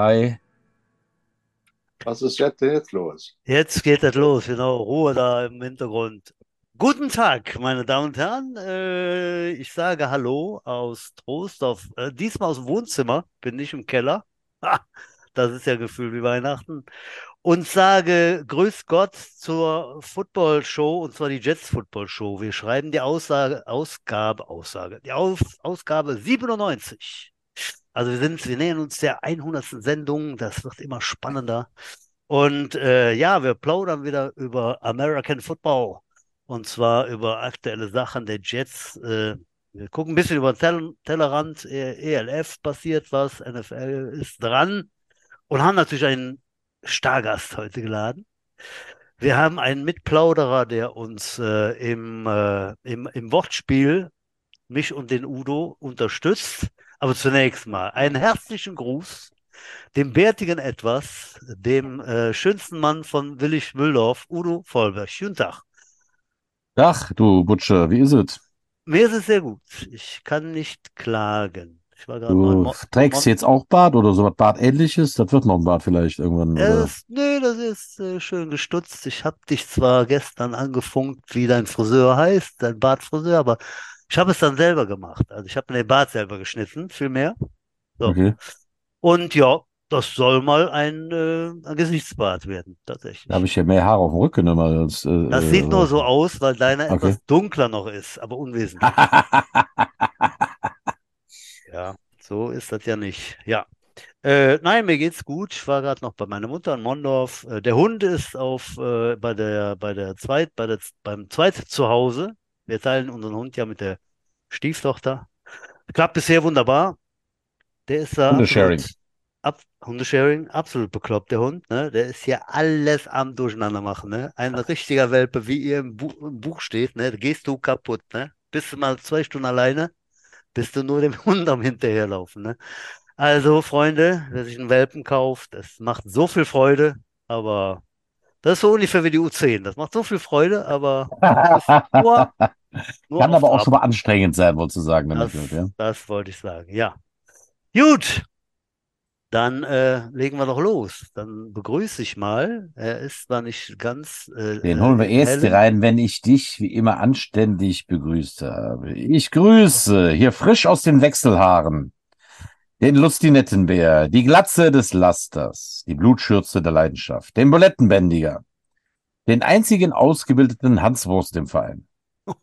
Drei. Was ist jetzt, jetzt los? Jetzt geht es los, genau. Ruhe da im Hintergrund. Guten Tag, meine Damen und Herren. Äh, ich sage Hallo aus Trostorf. Äh, diesmal aus dem Wohnzimmer, bin nicht im Keller. Das ist ja Gefühl wie Weihnachten. Und sage Grüß Gott zur Football Show, und zwar die Jets Football Show. Wir schreiben die Aussage, Ausgabe, Aussage, die Aus, Ausgabe 97. Also wir sind, wir nähern uns der 100. Sendung. Das wird immer spannender. Und äh, ja, wir plaudern wieder über American Football. Und zwar über aktuelle Sachen der Jets. Äh, wir gucken ein bisschen über den Tell Tellerrand. E ELF passiert was. NFL ist dran. Und haben natürlich einen Stargast heute geladen. Wir haben einen Mitplauderer, der uns äh, im, äh, im, im Wortspiel mich und den Udo unterstützt. Aber zunächst mal einen herzlichen Gruß dem bärtigen Etwas, dem äh, schönsten Mann von Willig Mühldorf, Udo Vollberg. Schönen Tag. Ach, du Butcher, wie ist es? Mir ist es sehr gut. Ich kann nicht klagen. Ich war gerade Du trägst jetzt auch Bart oder so was Bartähnliches? Das wird noch ein Bart vielleicht irgendwann. Oder? Es, nee, das ist äh, schön gestutzt. Ich habe dich zwar gestern angefunkt, wie dein Friseur heißt, dein Bartfriseur, aber ich habe es dann selber gemacht. Also ich habe mir den Bart selber geschnitten, viel mehr. So. Okay. Und ja, das soll mal ein, äh, ein Gesichtsbart werden, tatsächlich. Da habe ich ja mehr Haare auf dem Rücken immer als. Äh, Das äh, sieht nur so aus, weil deiner Okay. etwas dunkler noch ist, aber unwesentlich. Ja, so ist das ja nicht. Ja. Äh, nein, mir geht's gut. Ich war gerade noch bei meiner Mutter in Mondorf. Äh, der Hund ist auf äh, bei der bei der Zweit bei der beim Zweit Zuhause. Wir teilen unseren Hund ja mit der Stieftochter. Klappt bisher wunderbar. Der ist da Hundesharing. absolut ab, Hundesharing, absolut bekloppt, der Hund, ne? Der ist hier alles am Durcheinander machen, ne? Ein richtiger Welpe, wie ihr im, Bu im Buch steht, ne? Da gehst du kaputt, ne? Bist du mal zwei Stunden alleine, bist du nur dem Hund am Hinterherlaufen, ne? Also, Freunde, wer sich einen Welpen kauft, es macht so viel Freude, aber das ist so ungefähr wie die U10. Das macht so viel Freude, aber nur, nur Kann aber auch schon mal anstrengend sein, wolltest du sagen. Das, Damit, ja? das wollte ich sagen, ja. Gut, dann äh, legen wir doch los. Dann begrüße ich mal. Er ist zwar nicht ganz. Äh, Den holen wir äh, erst helle- rein, wenn ich dich wie immer anständig begrüßt habe. Ich grüße hier frisch aus den Wechselhaaren den Lustinettenbär, die Glatze des Lasters, die Blutschürze der Leidenschaft, den Bulettenbändiger, den einzigen ausgebildeten Hanswurst im Verein.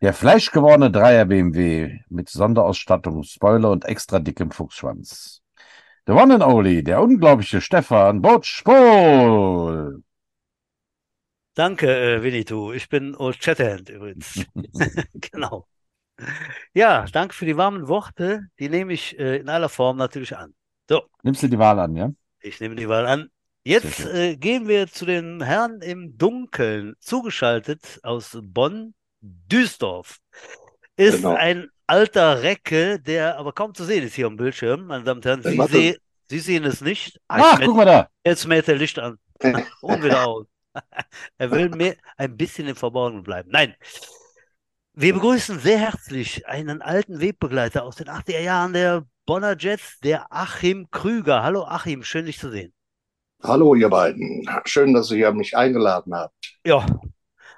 Der fleischgewordene Dreier BMW mit Sonderausstattung, Spoiler und extra dickem Fuchsschwanz. The one and only, der unglaubliche Stefan Butch Pohl. Danke, äh, Winnetou. Ich bin Old Shatterhand übrigens. Genau. Ja, danke für die warmen Worte. Die nehme ich äh, in aller Form natürlich an. So, Nimmst du die Wahl an, ja? ich nehme die Wahl an. Jetzt äh, gehen wir zu den Herren im Dunkeln, zugeschaltet aus Bonn, Duisdorf. Ist Genau. ein alter Recke, der aber kaum zu sehen ist hier am Bildschirm, meine Damen und Herren. Sie, seh, Sie sehen es nicht. Ah, Ach, jetzt, guck mal da. jetzt mäht er Licht an und wieder aus. Er will mehr, ein bisschen im Verborgenen bleiben. Nein. Wir begrüßen sehr herzlich einen alten Wegbegleiter aus den 80er Jahren der Bonner Jets, der Achim Krüger. Hallo Achim, schön dich zu sehen. Hallo, ihr beiden. Schön, dass ihr mich eingeladen habt. Ja,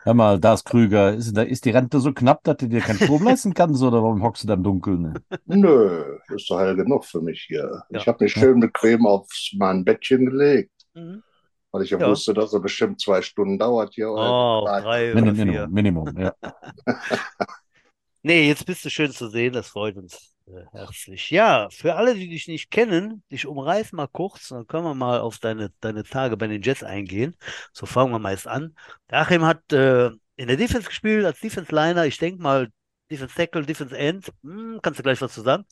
Hör mal, da ist Krüger. Ist, da, ist die Rente so knapp, dass du dir keinen Strom leisten kannst, oder warum hockst du da im Dunkeln? Nö, ist doch hell genug für mich hier. Ja. Ich habe mich schön bequem aufs mein Bettchen gelegt, mhm. Weil ich ja, Ja. wusste, dass er bestimmt zwei Stunden dauert hier. oh, drei oder Minimum, vier. Minimum, Minimum, ja. Nee, jetzt bist du schön zu sehen, das freut uns äh, herzlich. Ja, für alle, die dich nicht kennen, ich umreiß mal kurz, dann können wir mal auf deine, deine Tage bei den Jets eingehen. So fangen wir meist an. Der Achim hat äh, in der Defense gespielt, als Defense Liner, ich denke mal Defense Tackle, Defense End, hm, kannst du gleich was zu sagen.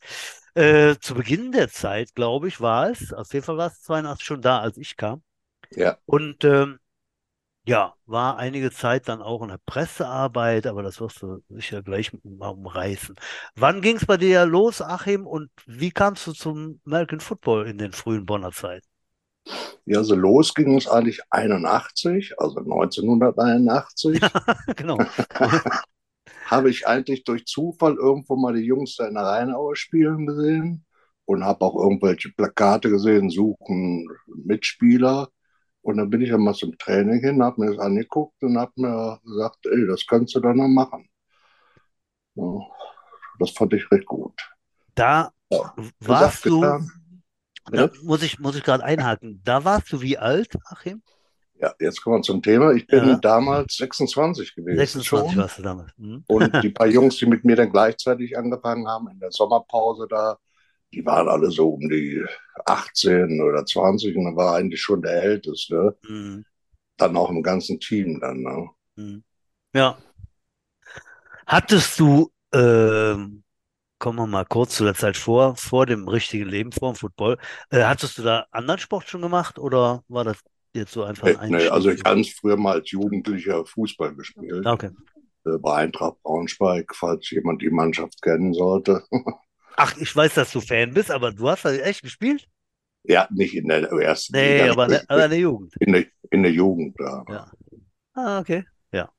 Äh, zu Beginn der Zeit, glaube ich, war es, auf jeden Fall war es 82 schon da, als ich kam. Ja. Und ähm, ja, war einige Zeit dann auch in der Pressearbeit, aber das wirst du sicher gleich mal umreißen. Wann ging es bei dir los, Achim, und wie kamst du zum American Football in den frühen Bonner Zeiten? Ja, so los ging es eigentlich 81, also 1981, Genau. habe ich eigentlich durch Zufall irgendwo mal die Jungs da in der Rheinaue spielen gesehen und habe auch irgendwelche Plakate gesehen, suchen Mitspieler. Und dann bin ich einmal zum Training hin, habe mir das angeguckt und habe mir gesagt, ey, das kannst du dann noch machen. Ja, das fand ich recht gut. Da Ja, warst du, getan. da Ja. muss ich, muss ich gerade einhaken, da warst du wie alt, Achim? Ja, jetzt kommen wir zum Thema. Ich bin Ja. damals 26 gewesen 26 schon. warst du damals. Hm? Und die paar Jungs, die mit mir dann gleichzeitig angefangen haben in der Sommerpause da, die waren alle so um die 18 oder 20 und dann war eigentlich schon der Älteste. Hm. Dann auch im ganzen Team dann. Ne? Hm. Ja. Hattest du, ähm, kommen wir mal kurz zu der Zeit vor, vor dem richtigen Leben, vor dem Football, äh, hattest du da anderen Sport schon gemacht oder war das jetzt so einfach ein nee, also ich habe früher mal als Jugendlicher Fußball gespielt. Okay. äh, Bei Eintracht Braunschweig, falls jemand die Mannschaft kennen sollte. Ach, ich weiß, dass du Fan bist, aber du hast da echt gespielt? ja, nicht in der ersten Nee, Liga, aber, ne, aber in der Jugend. in, der, in der Jugend. Ja. Ja. Ah, okay. Ja.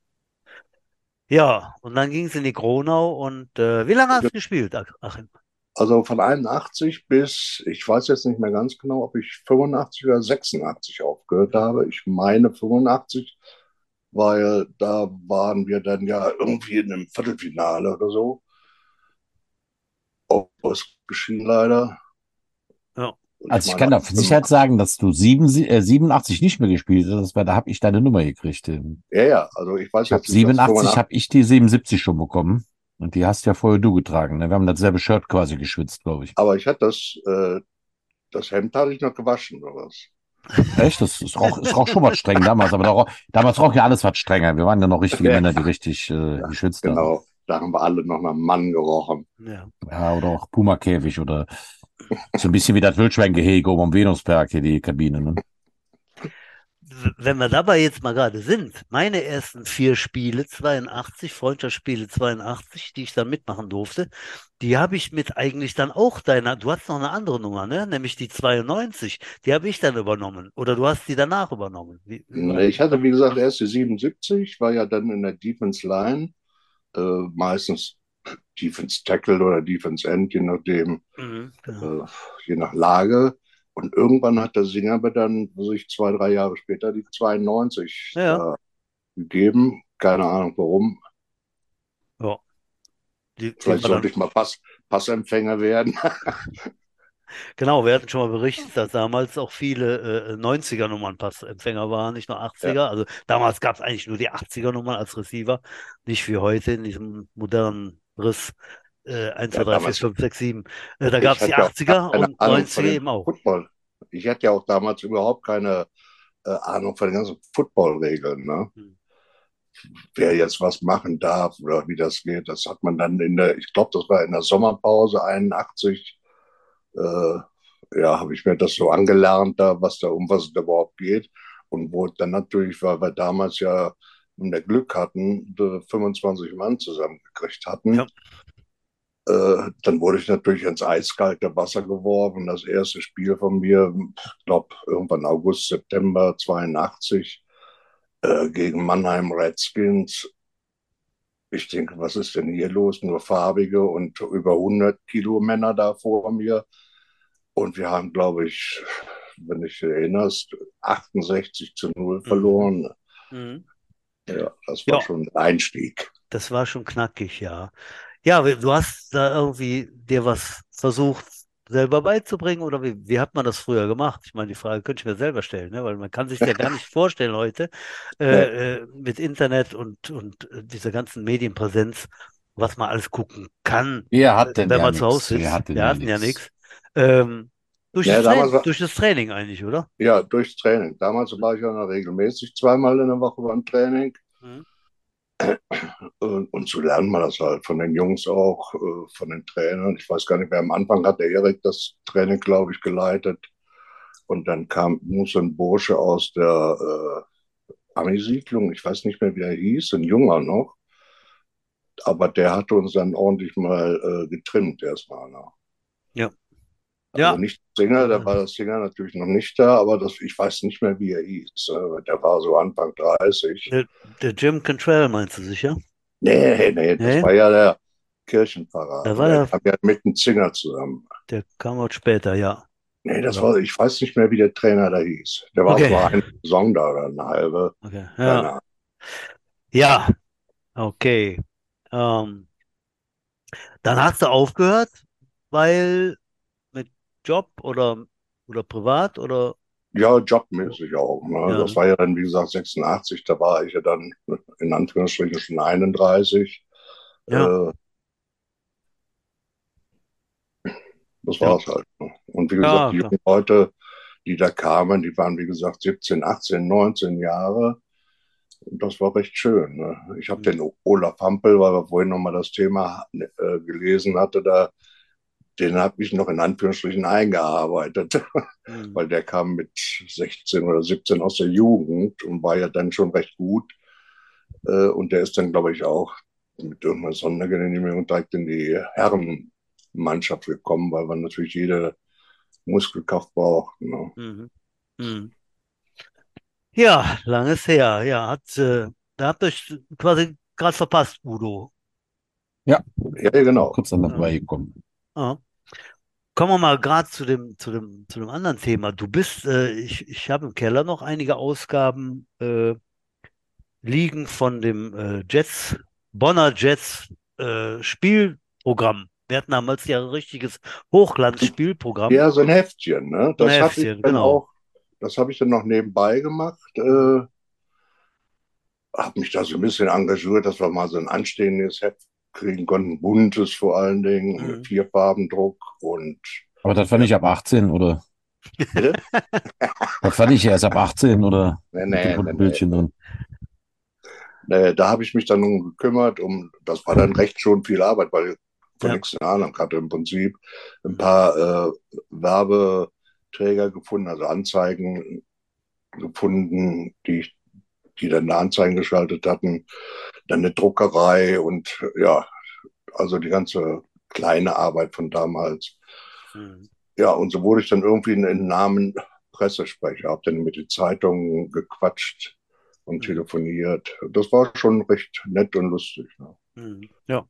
Ja, und dann ging es in die Kronau und äh, wie lange hast du gespielt, Ach- Achim? Also von 81 bis, ich weiß jetzt nicht mehr ganz genau, ob ich 85 oder 86 aufgehört habe. Ich meine 85, weil da waren wir dann ja irgendwie in einem Viertelfinale oder so. Ausgeschieden leider. Ja. Und Also ich meine, kann da für Sicherheit sagen, dass du sieben, äh, 87 nicht mehr gespielt hast. War, da habe ich deine Nummer gekriegt. Ich Ja, ja, also ich weiß jetzt nicht, was 87, 85 habe ich die 77 schon bekommen. Und die hast ja vorher du getragen. Ne? Wir haben dasselbe Shirt quasi geschwitzt, glaube ich. aber ich hatte das, äh, das Hemd hatte ich noch gewaschen oder was? Echt? Das ist auch, ist auch schon was streng damals. Aber da, damals roch ja alles was strenger. Wir waren ja noch richtige Ja. Männer, die richtig äh, geschwitzt haben. Genau, da haben wir alle noch nach Mann gerochen. Ja. Ja, oder auch Puma-Käfig oder so ein bisschen wie das Wildschweingehege oben am Venusberg hier, die Kabine. Ne? Wenn wir dabei jetzt mal gerade sind, meine ersten vier Spiele, 82, Freundschaftsspiele 82, die ich dann mitmachen durfte, die habe ich mit eigentlich dann auch deiner, du hast noch eine andere Nummer, ne? Nämlich die 92, die habe ich dann übernommen. Oder du hast die danach übernommen. Wie, Ich hatte, wie gesagt, erst die 77, war ja dann in der Defense Line, äh, meistens Defense Tackle oder Defense End, je nachdem, Mhm, genau. äh, je nach Lage. Und irgendwann hat der Singer mir dann, sich zwei, drei Jahre später, die 92 Ja. äh, gegeben. Keine Ahnung warum. Ja. Die, Vielleicht sollte ich mal Pass, Passempfänger werden. genau, wir hatten schon mal berichtet, dass damals auch viele äh, 90er-Nummern Passempfänger waren, nicht nur 80er. Also damals gab es eigentlich nur die 80er-Nummern als Receiver, nicht wie heute in diesem modernen Riss. Äh, 1, 2, 3, 4, damals- 5, 6, 7. Äh, da gab es die hatte ja auch 80er keine und Ahnung 90er von dem eben auch. Football. Ich hatte ja auch damals überhaupt keine äh, Ahnung von den ganzen Football-Regeln. Ne? Hm. Wer jetzt was machen darf oder wie das geht, das hat man dann in der, ich glaube, das war in der Sommerpause 81, äh, ja, habe ich mir das so angelernt, da, was da um was es da überhaupt geht. Und wo dann natürlich, weil wir damals ja mehr Glück hatten, äh, 25 Mann zusammengekriegt hatten, Ja. äh, dann wurde ich natürlich ins eiskalte Wasser geworfen. Das erste Spiel von mir, ich glaube, irgendwann August, September 82 äh, gegen Mannheim Redskins. Ich denke, was ist denn hier los? Nur farbige und über 100 Kilo Männer da vor mir. Und wir haben, glaube ich, wenn dich erinnerst, 68 zu 0 verloren. Mhm. Ja, das war Ja. schon ein Einstieg. Das war schon knackig, ja. Ja, du hast da irgendwie dir was versucht, selber beizubringen oder wie, wie hat man das früher gemacht? Ich meine, die Frage könnte ich mir selber stellen, ne? Weil man kann sich ja gar nicht vorstellen heute äh, äh, mit Internet und, und äh, dieser ganzen Medienpräsenz, was man alles gucken kann, Wer hat denn wenn ja man zu? Hause sitzt. Wer hat denn Wir ja hatten ja nichts. Ähm, durch Ja, das Training, war- durch das Training eigentlich, oder? Ja, durchs Training. Damals war ich ja noch regelmäßig zweimal in der Woche beim Training. Mhm. Und, und so lernt man das halt von den Jungs auch, äh, von den Trainern. Ich weiß gar nicht mehr, am Anfang hat der Erik das Training, glaube ich, geleitet. Und dann kam so ein Bursche aus der äh, Ami-Siedlung, ich weiß nicht mehr, wie er hieß, ein Junger noch. Aber der hatte uns dann ordentlich mal äh, getrimmt erstmal. Ne? Ja. Also Ja. nicht Singer, da war das Singer natürlich noch nicht da, aber das, ich weiß nicht mehr, wie er hieß. Äh, Der war so Anfang 30. Der, der Jim Cantrell meinst du sicher? Nee, nee, das Nee? war ja der Kirchenpfarrer. Da war der der- kam ja mit dem Zinger zusammen. Der kam auch später, ja. Nee, das war, ich weiß nicht mehr, wie der Trainer da hieß. Der war Okay. eine Saison da oder eine halbe. Okay. Ja. Ja. Okay. Ähm, dann hast du aufgehört, weil Job oder, oder privat oder Ja, jobmäßig auch. Ne? Ja. Das war ja dann, wie gesagt, 86, da war ich ja dann in Anführungsstrichen schon 31. Ja. Äh, das Ja. war's halt. Ne? Und wie Ja, gesagt, die klar. jungen Leute, die da kamen, die waren, wie gesagt, 17, 18, 19 Jahre. Und das war recht schön. Ne? Ich habe den Olaf Hampel, weil wir vorhin nochmal das Thema äh, gelesen hatte, da, den habe ich noch in Anführungsstrichen eingearbeitet hm, weil der kam mit 16 oder 17 aus der Jugend und war ja dann schon recht gut. Äh, Und der ist dann, glaube ich, auch mit irgendeiner Sondergenehmigung direkt in die Herrenmannschaft gekommen, weil man natürlich jede Muskelkraft braucht. Ne? mhm, mhm. Ja, langes her. Ja, hat, äh, da habt ihr euch quasi gerade verpasst, Udo. Ja, ja, genau. Kurz an Ja. vorbeigekommen. Ja. Kommen wir mal gerade zu dem, zu dem, zu dem anderen Thema. Du bist, äh, ich, ich habe im Keller noch einige Ausgaben äh, liegen von dem äh, Jets, Bonner Jets äh, Spielprogramm. Wir hatten damals ja ein richtiges Hochglanzspielprogramm. Ja, so ein Heftchen. Ne? Das Ein habe ich Heftchen, dann genau. auch, das habe ich dann noch nebenbei gemacht. Äh, habe mich da so ein bisschen engagiert, dass wir mal so ein anstehendes Heft kriegen konnten, buntes vor allen Dingen, Mhm. mit Vierfarbendruck und Aber das fand ich ab 18, oder? Das fand ich erst ab 18, oder? Nee, Mit dem nee, bunten nee, Bildchen drin. nee. Da habe ich mich dann nun gekümmert, um, das war dann recht schon viel Arbeit, weil ich von Ja. nichts Ahnung hatte im Prinzip. Ein paar äh, Werbeträger gefunden, also Anzeigen gefunden, die, ich- die dann eine Anzeigen geschaltet hatten. Dann eine Druckerei und ja, also die ganze kleine Arbeit von damals. Mhm. Ja, und so wurde ich dann irgendwie in, in Namen Pressesprecher, habe dann mit den Zeitungen gequatscht und Mhm. telefoniert. Das war schon recht nett und lustig. Ne? Mhm. Ja.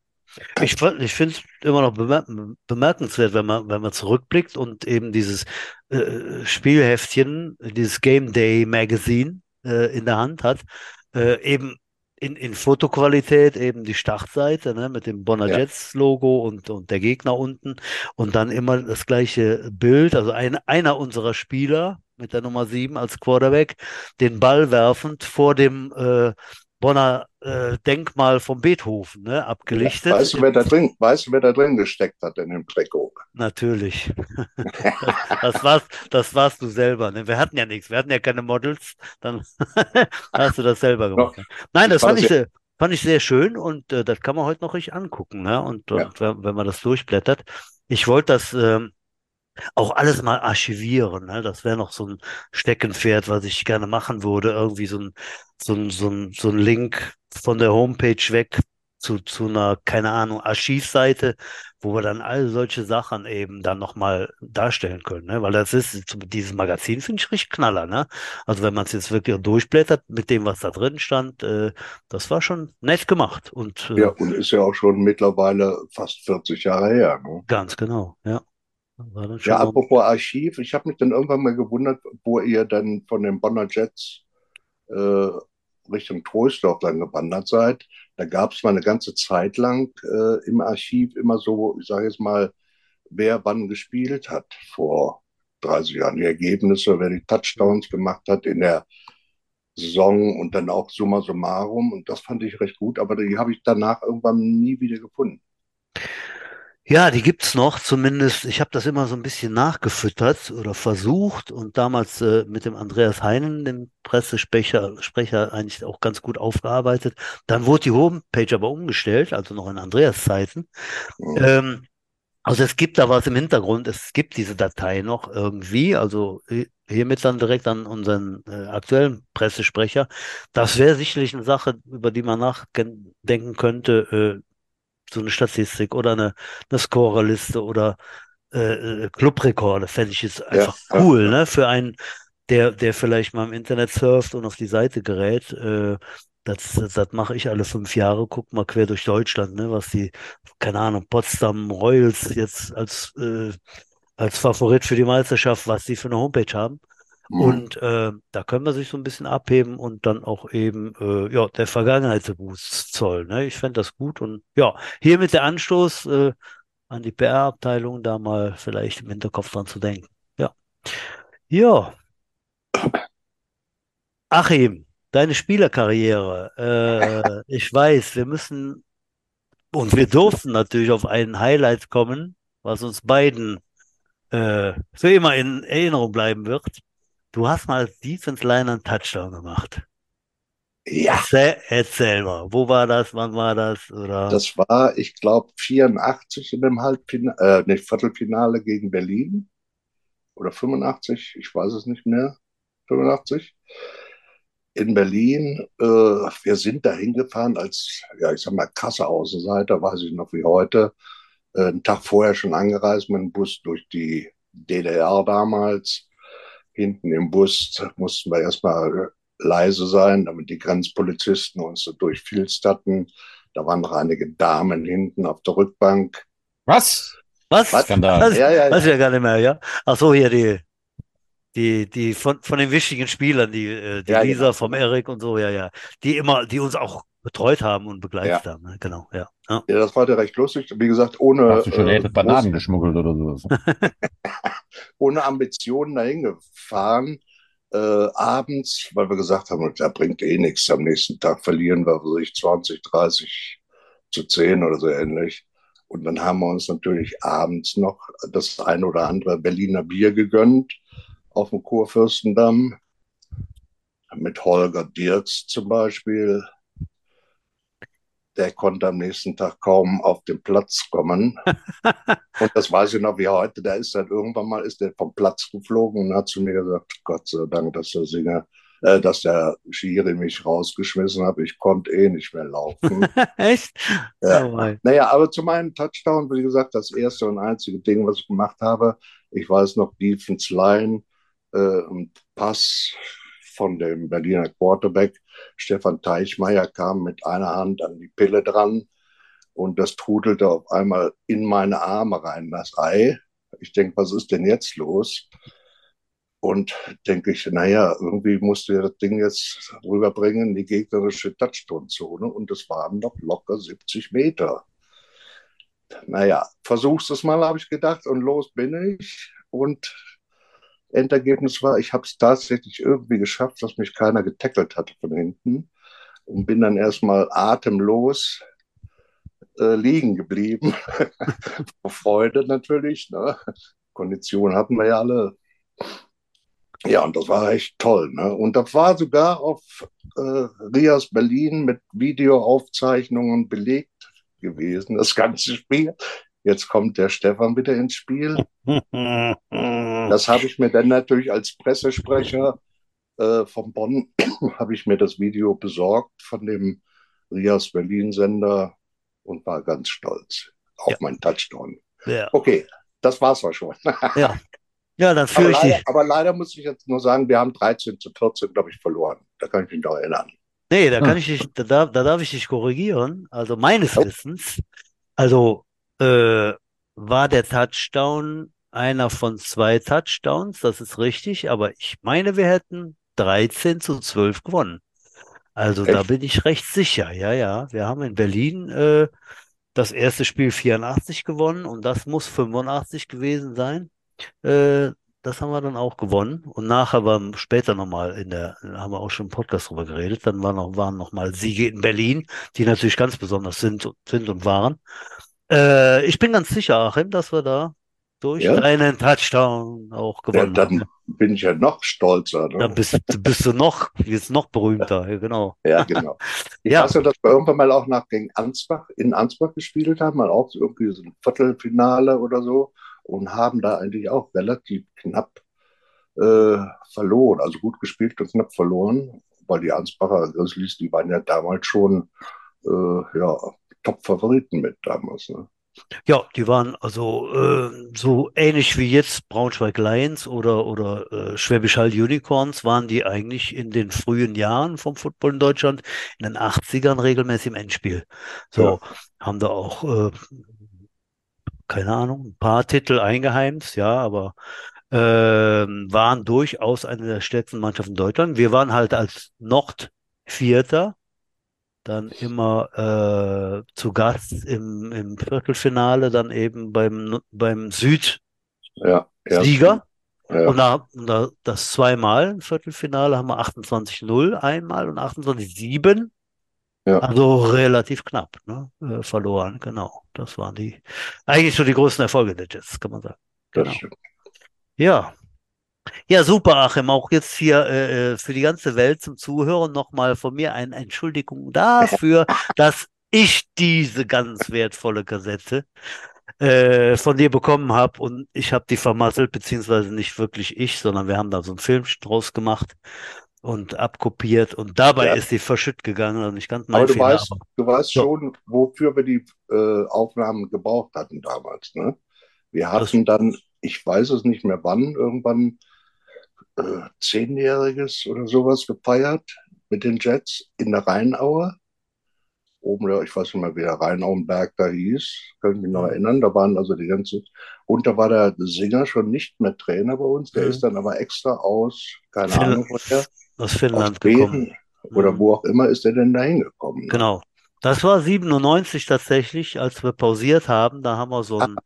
Ich, ich finde es immer noch bemer bemerkenswert, wenn man, wenn man zurückblickt und eben dieses äh, Spielheftchen, dieses Game Day Magazine äh, in der Hand hat, äh, eben in, in Fotoqualität eben die Startseite ne, mit dem Bonner Ja. Jets Logo und, und der Gegner unten und dann immer das gleiche Bild, also ein, einer unserer Spieler mit der Nummer 7 als Quarterback, den Ball werfend vor dem äh, Bonner äh, Denkmal von Beethoven, ne, abgelichtet. Weißt du, wer da drin, weißt du, wer da drin gesteckt hat in dem Trikot? Natürlich. Das warst, das warst du selber. Ne? Wir hatten ja nichts, wir hatten ja keine Models, dann hast du das selber gemacht. Nein, das fand ich sehr- fand ich sehr schön und äh, das kann man heute noch richtig angucken. Ne? Und, Ja. und wenn, wenn man das durchblättert. Ich wollte das ähm, auch alles mal archivieren. Ne? Das wäre noch so ein Steckenpferd, was ich gerne machen würde. Irgendwie so ein, so ein, so ein, so ein Link von der Homepage weg zu, zu einer, keine Ahnung, Archivseite, wo wir dann all solche Sachen eben dann nochmal darstellen können. Ne? Weil das ist, dieses Magazin finde ich richtig knaller. Ne? Also wenn man es jetzt wirklich durchblättert mit dem, was da drin stand, äh, das war schon nett gemacht. Und äh, Ja, und ist ja auch schon mittlerweile fast 40 Jahre her. Ne? ganz genau, ja. Ja, apropos Archiv, ich habe mich dann irgendwann mal gewundert, wo ihr dann von den Bonner Jets äh, Richtung Troisdorf dann gewandert seid. Da gab es mal eine ganze Zeit lang äh, im Archiv immer so, ich sage jetzt mal, wer wann gespielt hat vor 30 Jahren. Die Ergebnisse, wer die Touchdowns gemacht hat in der Saison und dann auch summa summarum. Und das fand ich recht gut, aber die habe ich danach irgendwann nie wieder gefunden. Ja, die gibt's noch, zumindest. Ich habe das immer so ein bisschen nachgefüttert oder versucht und damals äh, mit dem Andreas Heinen, dem Pressesprecher, Sprecher, eigentlich auch ganz gut aufgearbeitet. Dann wurde die Homepage aber umgestellt, also noch in Andreas Zeiten. Mhm. Ähm, also es gibt da was im Hintergrund, es gibt diese Datei noch irgendwie, also hi- hiermit dann direkt an unseren äh, aktuellen Pressesprecher. Das wäre sicherlich eine Sache, über die man nachdenken könnte, äh, so eine Statistik oder eine, eine Scorerliste oder äh, äh, Clubrekorde, fände ich jetzt einfach ja, cool, ne? Für einen, der, der vielleicht mal im Internet surft und auf die Seite gerät. Äh, Das, das, das mache ich alle fünf Jahre, guck mal quer durch Deutschland, ne, was die, keine Ahnung, Potsdam Royals jetzt als, äh, als Favorit für die Meisterschaft, was die für eine Homepage haben. Mhm. Und äh, da können wir sich so ein bisschen abheben und dann auch eben äh, ja, der Vergangenheitsboost zollen. Ne? Ich fände das gut und ja, hiermit der Anstoß äh, an die PR-Abteilung, da mal vielleicht im Hinterkopf dran zu denken. Ja. Ja. Achim, deine Spielerkarriere. Äh, ich weiß, wir müssen und wir durften natürlich auf ein Highlight kommen, was uns beiden äh, für immer in Erinnerung bleiben wird. Du hast mal als Defense Liner einen Touchdown gemacht. Ja, Erzähl, erzähl mal, wo war das, wann war das? Oder? das war, ich glaube, 84 in dem Halbfinale, äh, nicht Viertelfinale gegen Berlin. Oder 85, ich weiß es nicht mehr. 85. In Berlin. Äh, wir sind da hingefahren als, ja, ich sag mal, krasse Außenseiter, weiß ich noch wie heute. Äh, einen Tag vorher schon angereist mit dem Bus durch die DDR damals. Hinten im Bus mussten wir erstmal leise sein, damit die Grenzpolizisten uns so durchfilsterten. Da waren noch einige Damen hinten auf der Rückbank. Was? Was? Was? Skandal. Das, Ja, ja, ja. weiß ich ja gar nicht mehr, ja? Ach so, hier die, die, die von, von den wichtigen Spielern, die, äh, die Ja, Lisa genau. vom Erik und so, ja, ja. Die immer, die uns auch betreut haben und begleitet haben, ne? Genau, ja. ja. Ja, das war ja recht lustig. Wie gesagt, ohne, Hast du schon äh, Bananen geschmuggelt oder sowas? ohne Ambitionen dahin gefahren. Äh, abends, weil wir gesagt haben, da bringt eh nichts. Am nächsten Tag verlieren wir weiß ich 20, 30 zu 10 oder so ähnlich. Und dann haben wir uns natürlich abends noch das ein oder andere Berliner Bier gegönnt auf dem Kurfürstendamm. Mit Holger Dirks zum Beispiel. Der konnte am nächsten Tag kaum auf den Platz kommen. Und das weiß ich noch wie heute. Der ist dann irgendwann mal ist der vom Platz geflogen und hat zu mir gesagt, Gott sei Dank, dass der Singer, äh, dass der Schiri mich rausgeschmissen hat. Ich konnte eh nicht mehr laufen. Echt? Ja. Oh. Naja, aber zu meinem Touchdown, wie gesagt, das erste und einzige Ding, was ich gemacht habe, ich weiß noch, Defense Line, äh, Pass von dem Berliner Quarterback, Stefan Teichmeier, kam mit einer Hand an die Pille dran und das trudelte auf einmal in meine Arme rein, das Ei. Ich denke, was ist denn jetzt los? Und denke ich, naja, irgendwie musst du das Ding jetzt rüberbringen in die gegnerische Touchdown-Zone und es waren noch locker 70 Meter. Naja, versuch's es mal, habe ich gedacht, und los bin ich. Und Endergebnis war, ich habe es tatsächlich irgendwie geschafft, dass mich keiner getackelt hatte von hinten und bin dann erstmal atemlos äh, liegen geblieben. Vor Freude natürlich. Ne? Kondition hatten wir ja alle. Ja, und das war echt toll. Ne? Und das war sogar auf äh, Rias Berlin mit Videoaufzeichnungen belegt gewesen, das ganze Spiel. Jetzt kommt der Stefan wieder ins Spiel. Das habe ich mir dann natürlich als Pressesprecher äh, von Bonn, habe ich mir das Video besorgt von dem Rias Berlin Sender und war ganz stolz auf Ja. meinen Touchdown. Ja, Okay, das war's auch schon. ja. Ja, dann Aber führe ich leider, dich. aber leider muss ich jetzt nur sagen, wir haben 13 zu 14, glaube ich, verloren. Da kann ich mich noch erinnern. Nee, da kann Hm. ich dich, da, darf- da darf ich dich korrigieren. Also meines Wissens, also äh, war der Touchdown einer von zwei Touchdowns, das ist richtig, aber ich meine, wir hätten 13 zu 12 gewonnen. Also da Echt? bin ich recht sicher. Ja, ja. Wir haben in Berlin äh, das erste Spiel 84 gewonnen und das muss 85 gewesen sein. Äh, das haben wir dann auch gewonnen. Und nachher war später nochmal in der, da haben wir auch schon im Podcast drüber geredet. Dann waren noch, waren noch mal Siege in Berlin, die natürlich ganz besonders sind, sind und waren. Äh, ich bin ganz sicher, Achim, dass wir da durch Ja? deinen Touchdown auch Ja, gewonnen haben. dann bin ich ja noch stolzer. Ne? Dann bist, bist du noch, jetzt noch berühmter. Ja, genau. Ja, genau. Ich Ja. weiß ja, dass wir irgendwann mal auch nach gegen Ansbach, in Ansbach gespielt haben, mal auch irgendwie so ein Viertelfinale oder so und haben da eigentlich auch relativ knapp äh, verloren. Also gut gespielt und knapp verloren, weil die Ansbacher Grizzlies, die waren ja damals schon äh, ja, Top-Favoriten mit damals. Ne? Ja, die waren also äh, so ähnlich wie jetzt Braunschweig Lions oder, oder äh, Schwäbisch Hall Unicorns waren die eigentlich in den frühen Jahren vom Football in Deutschland in den 80ern regelmäßig im Endspiel. So, haben da auch, äh, keine Ahnung, ein paar Titel eingeheimst, ja, aber äh, waren durchaus eine der stärksten Mannschaften in Deutschland. Wir waren halt als Nordvierter dann immer äh, zu Gast im, im Viertelfinale, dann eben beim, beim Südsieger. Ja, Ja. ja. Und da, da das zweimal im Viertelfinale haben wir 28-0 einmal und 28-7. Ja. Also relativ knapp, ne? Äh, verloren, genau. Das waren die, eigentlich so die größten Erfolge der Jets, kann man sagen. Genau. Ja. Ja, super, Achim. Auch jetzt hier äh, äh, für die ganze Welt zum Zuhören nochmal von mir eine Entschuldigung dafür, dass ich diese ganz wertvolle Kassette äh, von dir bekommen habe und ich habe die vermasselt, beziehungsweise nicht wirklich ich, sondern wir haben da so einen Film draus gemacht und abkopiert und dabei Ja. ist die verschütt gegangen und nicht ganz mein Aber du Fehler, weißt, aber du weißt So. schon, wofür wir die äh, Aufnahmen gebraucht hatten damals. Ne? Wir hatten dann, ich weiß es nicht mehr wann, irgendwann äh, Zehnjähriges oder sowas gefeiert mit den Jets in der Rheinaue. Oben, da, ich weiß nicht mehr, wie der Rheinauenberg da hieß, kann ich mich noch Mhm. erinnern. Da waren also die ganzen, und da war der Singer schon nicht mehr Trainer bei uns, der Mhm. ist dann aber extra aus, keine Fin- Ahnung woher, aus aus Finnland gekommen. Schweden oder Mhm. wo auch immer ist der denn da hingekommen. Ne? Genau. Das war 97 tatsächlich, als wir pausiert haben. Da haben wir so, ein,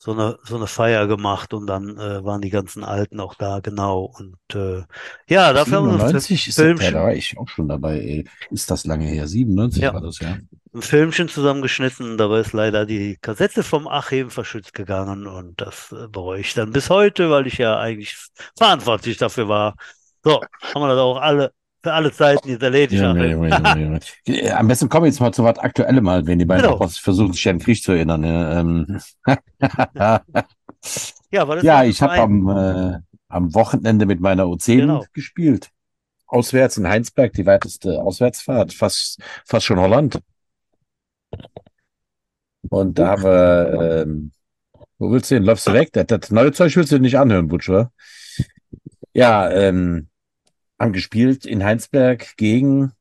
so, eine, so eine Feier gemacht und dann äh, waren die ganzen Alten auch da, genau. Und äh, ja, dafür haben wir 97 ist ja, da war ich auch schon dabei. Ey. Ist das lange her? 97 Ja. war das, ja. ein Filmchen zusammengeschnitten. Dabei ist leider die Kassette vom Achim verschützt gegangen und das äh, bereue ich dann bis heute, weil ich ja eigentlich verantwortlich dafür war. So, haben wir das auch alle für alle Zeiten Junge, Junge. Äh, Am besten kommen wir jetzt mal zu was Aktuellem mal, wenn die beiden Genau. Versuchen, sich an den Krieg zu erinnern. Ja, ähm. Ja, ja ich habe am, äh, am Wochenende mit meiner U10 Genau. gespielt. Auswärts in Heinsberg, die weiteste Auswärtsfahrt, fast, fast schon Holland. Und da haben wir, ähm, wo willst du hin? Läufst du weg? Das, das neue Zeug willst du nicht anhören, Butch, oder? Ja, ähm, haben gespielt in Heinsberg gegen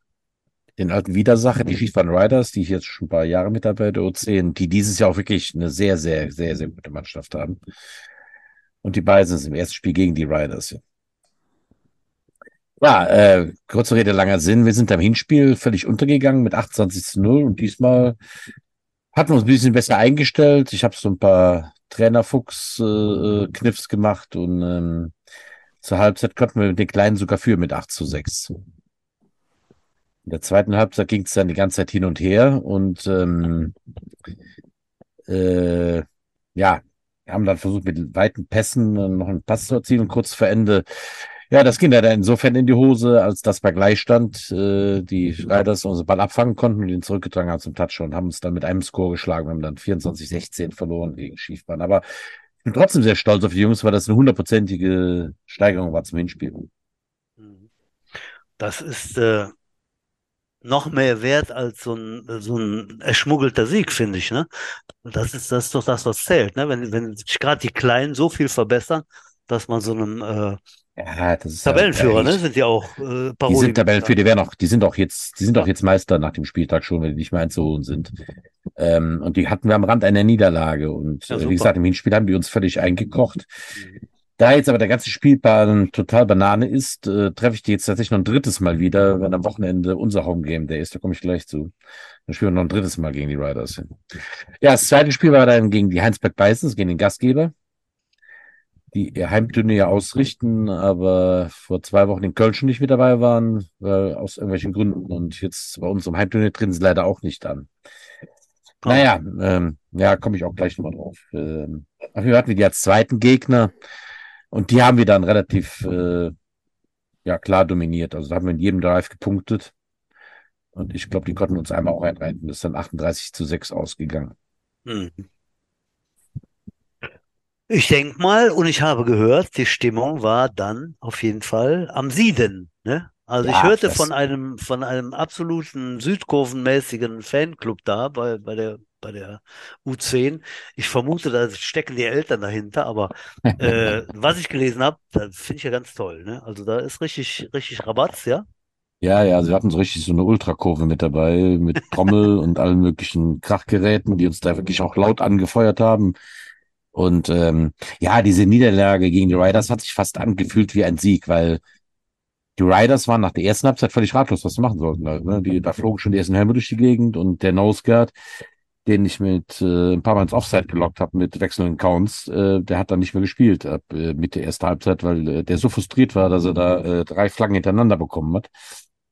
den alten Widersacher, die Skifahren Riders, die ich jetzt schon ein paar Jahre mit dabei der U10, die dieses Jahr auch wirklich eine sehr, sehr, sehr, sehr gute Mannschaft haben. Und die beiden sind im ersten Spiel gegen die Riders. Ja, äh, kurze Rede, langer Sinn. Wir sind am Hinspiel völlig untergegangen mit 28 zu 0 und diesmal hatten wir uns ein bisschen besser eingestellt. Ich habe so ein paar Trainerfuchs-Kniffs gemacht und ähm, zur Halbzeit konnten wir den Kleinen sogar führen mit 8 zu 6. In der zweiten Halbzeit ging es dann die ganze Zeit hin und her und ähm, äh, ja, haben dann versucht, mit weiten Pässen äh, noch einen Pass zu erzielen, kurz vor Ende. Ja, das ging leider insofern in die Hose, als dass bei Gleichstand äh, die Riders unseren Ball abfangen konnten und ihn zurückgetragen haben zum Touchdown und haben uns dann mit einem Score geschlagen. Wir haben dann 24-16 verloren gegen Schiefbahn. Aber bin trotzdem sehr stolz auf die Jungs, weil das eine hundertprozentige Steigerung war zum Hinspiel. Mhm. Das ist äh, noch mehr wert als so ein, so ein erschmuggelter Sieg, finde ich, ne? Das ist, das ist doch das, was zählt, ne? Wenn, wenn sich gerade die Kleinen so viel verbessern, dass man so einem äh, Ja, das ist Tabellenführer, ja, ne? Sind ja auch äh, Die Parodie. sind Tabellenführer, die werden auch, die sind auch jetzt, die sind auch jetzt Meister nach dem Spieltag schon, wenn die nicht mehr einzuholen sind. Ähm, und die hatten wir am Rand einer Niederlage. Und Ja, äh, wie gesagt, im Hinspiel haben die uns völlig eingekocht. Mhm. Da jetzt aber der ganze Spielplan total Banane ist, äh, treffe ich die jetzt tatsächlich noch ein drittes Mal wieder, wenn am Wochenende unser Homegame der ist, da komme ich gleich zu. Dann spielen wir noch ein drittes Mal gegen die Riders. Ja, das zweite Spiel war dann gegen die Heinsberg Bisons, gegen den Gastgeber, die Heimturnier ausrichten, aber vor zwei Wochen in Köln schon nicht mit dabei waren, weil aus irgendwelchen Gründen und jetzt bei uns im Heimturnier drin sie leider auch nicht an. Oh. Naja, ähm, ja, komme ich auch gleich nochmal drauf. Ähm, auf jeden Fall hatten wir die als zweiten Gegner und die haben wir dann relativ äh, ja, klar dominiert. Also da haben wir in jedem Drive gepunktet. Und ich glaube, die konnten uns einmal auch einreiten. Das ist dann 38 zu 6 ausgegangen. Mhm. Ich denke mal, und ich habe gehört, die Stimmung war dann auf jeden Fall am Sieden, ne? Also ich Ja, hörte das- von einem, von einem absoluten südkurvenmäßigen Fanclub da bei, bei der bei der U10. Ich vermute, da stecken die Eltern dahinter, aber äh, was ich gelesen habe, finde ich ja ganz toll. Ne? Also da ist richtig, richtig Rabatz, ja? Ja, ja, sie hatten so richtig so eine Ultrakurve mit dabei, mit Trommel und allen möglichen Krachgeräten, die uns da wirklich auch laut angefeuert haben. Und ähm, ja, diese Niederlage gegen die Riders hat sich fast angefühlt wie ein Sieg, weil die Riders waren nach der ersten Halbzeit völlig ratlos, was sie machen sollten. Also, ne? die, da flogen schon die ersten Helme durch die Gegend und der Nose Guard, den ich mit äh, ein paar Mal ins Offside gelockt habe mit wechselnden Counts, äh, der hat dann nicht mehr gespielt ab äh, mit der ersten Halbzeit, weil äh, der so frustriert war, dass er da äh, drei Flaggen hintereinander bekommen hat.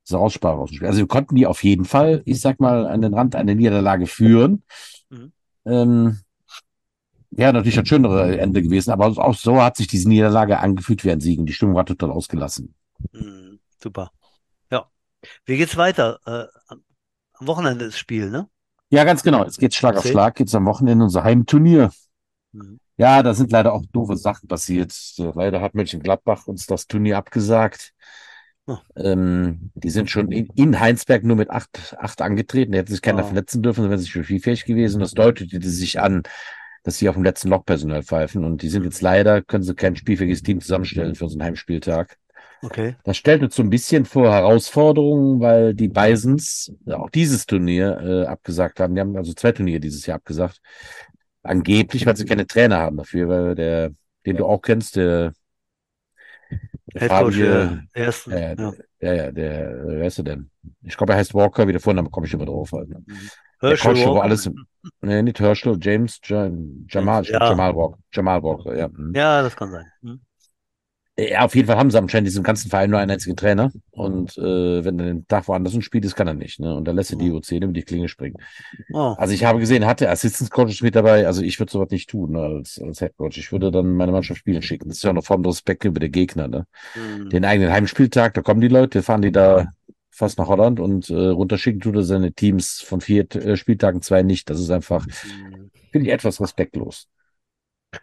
So Aussprache aus dem Spiel. Also wir konnten die auf jeden Fall, ich sag mal, an den Rand einer Niederlage führen. Mhm. Ähm, ja, natürlich ein schönere Ende gewesen, aber auch so hat sich diese Niederlage angefühlt wie ein Siegen. Die Stimmung war total ausgelassen. Mhm, super. Ja. Wie geht's weiter? Äh, am Wochenende ist das Spiel, ne? Ja, ganz genau. Jetzt geht's Schlag auf Schlag. Geht's am Wochenende unser Heimturnier. Mhm. Ja, da sind leider auch doofe Sachen passiert. Leider hat Mönchengladbach uns das Turnier abgesagt. Oh. Ähm, die sind schon in, in, Heinsberg nur mit acht, acht angetreten. Da hätte sich keiner oh. verletzen dürfen, dann wären sie schon spielfähig gewesen. Das deutete sich an, dass sie auf dem letzten Loch Personal pfeifen. Und die sind jetzt leider, können sie kein spielfähiges Team zusammenstellen für unseren Heimspieltag. Okay. Das stellt uns so ein bisschen vor Herausforderungen, weil die Bisons auch dieses Turnier äh, abgesagt haben. Die haben also zwei Turniere dieses Jahr abgesagt. Angeblich, weil sie keine Trainer haben dafür, weil der, den du auch kennst, der, der Fabio, ersten, äh, ja. ja, ja, der, äh, wer ist er denn? Ich glaube, er heißt Walker, wie der Vorname komme ich immer drauf. Ne? Mhm. Herschel wo alles, nee, nicht Herschel, James, Jamal, ja. Jamal Walker, Jamal Walker, ja. Mhm. Ja, das kann sein. Hm. Ja, auf jeden Fall haben sie anscheinend diesem ganzen Verein nur einen einzigen Trainer. Und äh, wenn er den Tag woanders spielt, das kann er nicht. Ne? Und da lässt er die U10 über die Klinge springen. Oh. Also ich habe gesehen, hatte Assistant Coaches mit dabei. Also ich würde sowas nicht tun ne, als, als Head Coach. Ich würde dann meine Mannschaft spielen schicken. Das ist ja eine Form der Respekt über den Gegner. Ne? Mhm. Den eigenen Heimspieltag, da kommen die Leute, fahren die da fast nach Holland und äh, runterschicken tut er seine Teams von vier äh, Spieltagen zwei nicht. Das ist einfach, mhm. finde ich, etwas respektlos.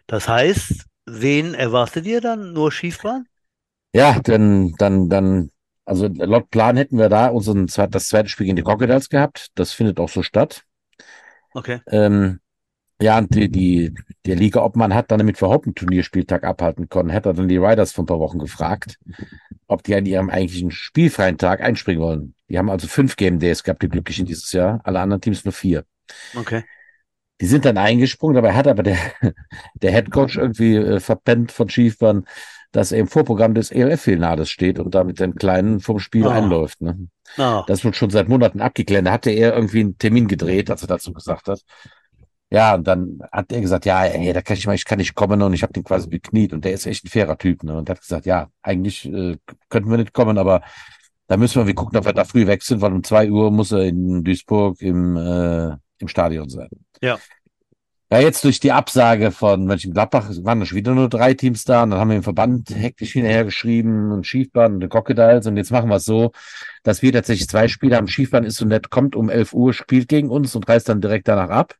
Das heißt, wen erwartet ihr dann? Nur Schiefbahn? Ja, dann, dann, dann, also laut Plan hätten wir da unseren das zweite Spiel gegen die Crocodiles gehabt. Das findet auch so statt. Okay. Ähm, ja, und die, die, der Liga-Obmann hat dann, damit wir überhaupt einen Turnierspieltag abhalten konnten, hat er dann die Riders vor ein paar Wochen gefragt, ob die an ihrem eigentlichen spielfreien Tag einspringen wollen. Die haben also fünf Game Days gehabt, die Glücklichen dieses Jahr. Alle anderen Teams nur vier. Okay. Die sind dann eingesprungen, dabei hat aber der, der Head Coach irgendwie äh, verpennt von Schiefbahn, dass er im Vorprogramm des ELF-Finales steht und damit den Kleinen vom Spiel oh. einläuft. Ne? Oh. Das wird schon seit Monaten abgeklärt. Da hatte er irgendwie einen Termin gedreht, als er dazu gesagt hat. Ja, und dann hat er gesagt, ja, ey, da kann ich mal, ich kann nicht kommen und ich habe den quasi bekniet und der ist echt ein fairer Typ. Ne? Und hat gesagt, ja, eigentlich äh, könnten wir nicht kommen, aber da müssen wir, wir gucken, ob wir da früh weg sind, weil um zwei Uhr muss er in Duisburg im, äh, im Stadion sein. Ja. Ja, jetzt durch die Absage von Mönchengladbach waren schon wieder nur drei Teams da und dann haben wir im Verband hektisch hinterhergeschrieben und Schiefbahn und die Crocodiles und jetzt machen wir es so, dass wir tatsächlich zwei Spiele haben. Schiefbahn ist so nett, kommt um 11 Uhr, spielt gegen uns und reist dann direkt danach ab.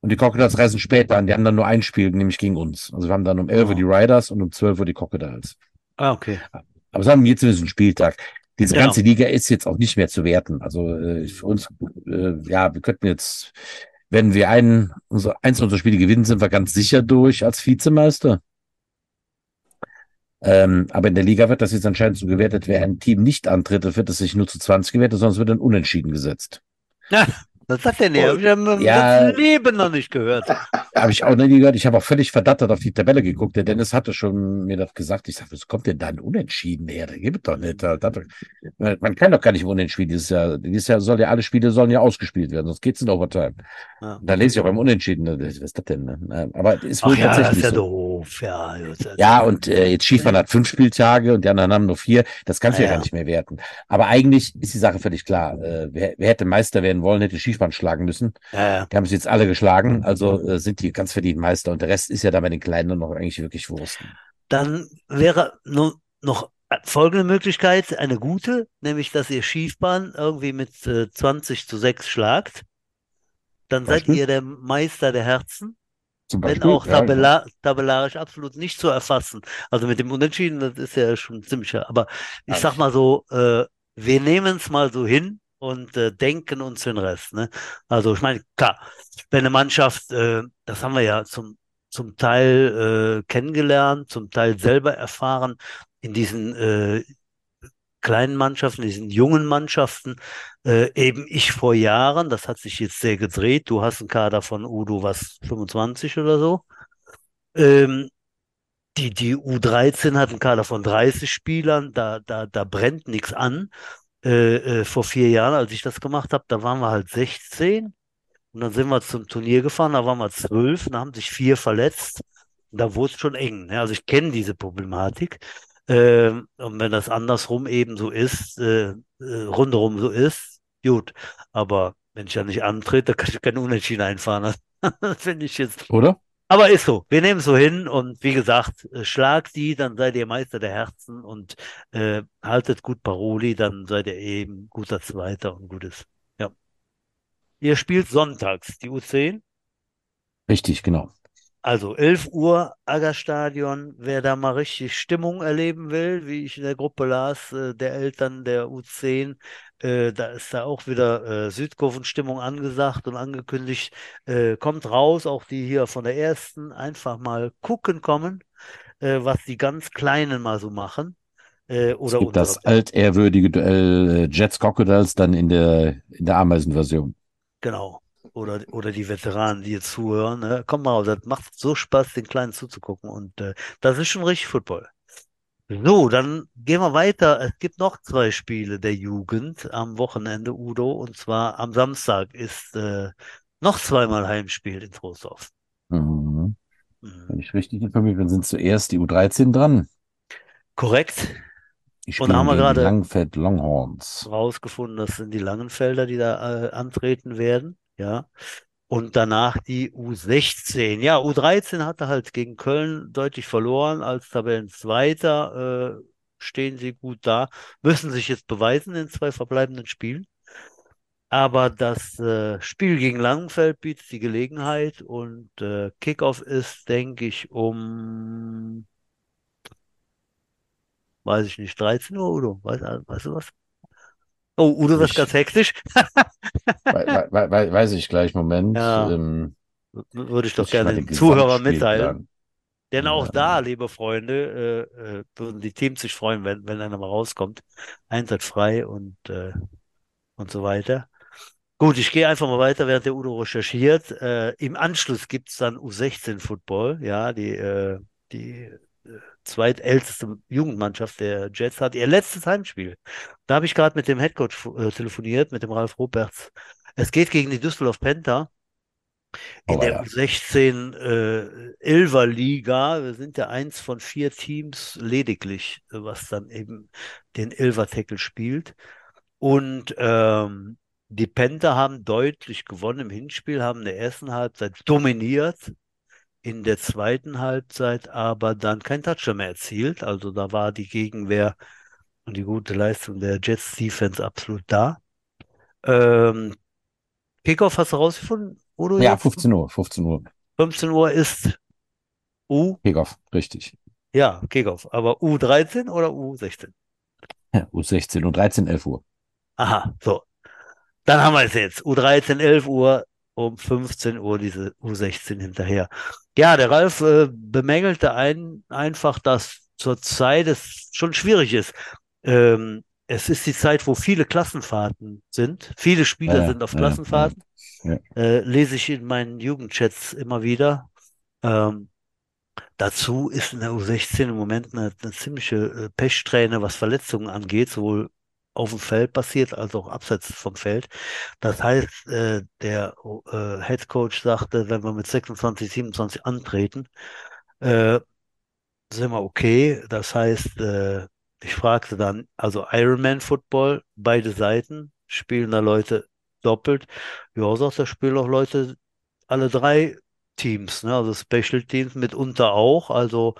Und die Crocodiles reisen später an, die haben dann nur ein Spiel, nämlich gegen uns. Also wir haben dann um 11 Uhr die Riders und um 12 Uhr die Crocodiles. Ah, okay. Aber es haben jetzt zumindest einen Spieltag. Diese genau. ganze Liga ist jetzt auch nicht mehr zu werten. Also äh, für uns, äh, ja, wir könnten jetzt, wenn wir einen, unser, eins unserer Spiele gewinnen, sind wir ganz sicher durch als Vizemeister. Ähm, aber in der Liga wird das jetzt anscheinend so gewertet, wer ein Team nicht antritt, wird es sich nur zu 20 gewertet, sondern es wird dann unentschieden gesetzt. Ja, was sagt denn der? Ich habe ja, Leben noch nicht gehört. Habe ich auch noch nie gehört. Ich habe auch völlig verdattert auf die Tabelle geguckt. Der Dennis hatte schon mir das gesagt. Ich sage, was kommt denn da ein Unentschieden her? Der gibt doch nicht. Man kann doch gar nicht Unentschieden dieses Jahr. Dieses Jahr soll ja alle Spiele sollen ja ausgespielt werden, sonst geht's in Overtime. Ja. Da lese ich auch beim Unentschieden. Was ist das denn? Ne? Aber ist wohl Ach ja, tatsächlich das ist ja so. Doof. Ja, ja und äh, jetzt Skifahren hat fünf Spieltage und die anderen haben nur vier. Das kannst du ja, ja gar nicht mehr werten. Aber eigentlich ist die Sache völlig klar. Äh, wer, wer hätte Meister werden wollen, hätte Skifahren schlagen müssen. Ja. Die haben sie jetzt alle geschlagen, also äh, sind die ganz verdient Meister und der Rest ist ja da bei den Kleinen noch eigentlich wirklich Wurst. Dann wäre nur noch folgende Möglichkeit, eine gute, nämlich dass ihr Schiefbahn irgendwie mit äh, 20 zu 6 schlagt. Dann seid ihr der Meister der Herzen. Zum Beispiel, wenn auch tabella ja, tabellarisch absolut nicht zu erfassen. Also mit dem Unentschieden, das ist ja schon ziemlich, aber ich sag mal so, äh, wir nehmen es mal so hin, und äh, denken uns den Rest. Ne? Also ich meine, klar, wenn eine Mannschaft, äh, das haben wir ja zum, zum Teil äh, kennengelernt, zum Teil selber erfahren, in diesen äh, kleinen Mannschaften, diesen jungen Mannschaften, äh, eben ich vor Jahren, das hat sich jetzt sehr gedreht, du hast einen Kader von Udo, was, 25 oder so. Ähm, die, die U13 hat einen Kader von 30 Spielern, da, da, da brennt nichts an. Äh, äh, vor vier Jahren, als ich das gemacht habe, da waren wir halt 16 und dann sind wir zum Turnier gefahren, da waren wir 12 und da haben sich vier verletzt. Da wurde es schon eng. Ne? Also ich kenne diese Problematik. Ähm, und wenn das andersrum eben so ist, äh, äh, rundherum so ist, gut. Aber wenn ich ja nicht antrete, kann ich keine Unentschieden einfahren. Das finde ich jetzt. Oder? Aber ist so. Wir nehmen es so hin und wie gesagt, äh, schlag die, dann seid ihr Meister der Herzen und äh, haltet gut Paroli, dann seid ihr eben guter Zweiter und gutes. Ja. Ihr spielt sonntags, die U10. Richtig, genau. Also 11 Uhr, Aggerstadion. Wer da mal richtig Stimmung erleben will, wie ich in der Gruppe las, äh, der Eltern der U10, äh, da ist da auch wieder äh, Südkurvenstimmung angesagt und angekündigt. Äh, kommt raus, auch die hier von der ersten, einfach mal gucken kommen, äh, was die ganz Kleinen mal so machen. Äh, Es gibt das altehrwürdige Duell Jets Crocodiles dann in der, in der Ameisenversion. Genau. Oder, oder die Veteranen, die jetzt zuhören. Ne? Komm mal, das macht so Spaß, den Kleinen zuzugucken. Und äh, das ist schon richtig Football. So, dann gehen wir weiter. Es gibt noch zwei Spiele der Jugend am Wochenende, Udo. Und zwar am Samstag ist äh, noch zweimal Heimspiel in Trostorf. Mhm. Mhm. Wenn ich richtig informiert bin, sind zuerst die U13 dran. Korrekt. Die Und da haben wir gerade- Langfeld Longhorns. rausgefunden, das sind die Langenfelder, die da äh, antreten werden, ja. Und danach die U16. Ja, U13 hatte halt gegen Köln deutlich verloren. Als Tabellenzweiter äh, stehen sie gut da, müssen sich jetzt beweisen in zwei verbleibenden Spielen. Aber das äh, Spiel gegen Langenfeld bietet die Gelegenheit und äh, Kickoff ist, denke ich, um, weiß ich nicht, 13 Uhr, Udo? Weißt, weißt du was? Oh, Udo wird Ich- ganz hektisch. We we we weiß ich gleich, Moment. Ja. Ähm, Würde ich doch gerne den Zuhörern Gesamtspielplan- mitteilen. Denn auch Ja. da, liebe Freunde, äh, äh, würden die Teams sich freuen, wenn, wenn einer mal rauskommt. Einsatzfrei und, äh, und so weiter. Gut, ich gehe einfach mal weiter, während der Udo recherchiert. Äh, Im Anschluss gibt's dann U16-Football, ja, die, äh, die zweitälteste Jugendmannschaft der Jets hat ihr letztes Heimspiel. Da habe ich gerade mit dem Headcoach äh, telefoniert, mit dem Ralf Roberts. Es geht gegen die Düsseldorf Panther in Oh, der ja. U16 äh, Liga. Wir sind ja eins von vier Teams lediglich, was dann eben den Elfer Tackle spielt. Und ähm, die Panther haben deutlich gewonnen im Hinspiel, haben in der ersten Halbzeit dominiert, in der zweiten Halbzeit aber dann kein Touchdown mehr erzielt. Also da war die Gegenwehr und die gute Leistung der Jets Defense absolut da. Ähm, Kickoff hast du rausgefunden, Udo? Ja, jetzt? 15 Uhr, 15 Uhr. 15 Uhr ist U, Kickoff, richtig. ja, Kickoff, aber U13 oder U16? Ja, U16 und 13, 11 Uhr. Aha, so. Dann haben wir es jetzt. U13, 11 Uhr, um 15 Uhr diese U16 hinterher. Ja, der Ralf äh, bemängelte ein, einfach, dass zurzeit es schon schwierig ist. Ähm, es ist die Zeit, wo viele Klassenfahrten sind. Viele Spieler Ja, sind auf ja, Klassenfahrten. ja. Äh, lese ich in meinen Jugendchats immer wieder. Ähm, dazu ist in der U16 im Moment eine, eine ziemliche äh, Pechsträhne, was Verletzungen angeht, sowohl auf dem Feld passiert als auch abseits vom Feld. Das heißt, äh, der äh, Head Coach sagte, wenn wir mit 26, 27 antreten, äh, sind wir okay. Das heißt, äh, ich fragte dann, also Ironman Football, beide Seiten, spielen da Leute doppelt. Ja, sagt, da spielen auch Leute, alle drei Teams, ne? Also Special Teams mitunter auch. Also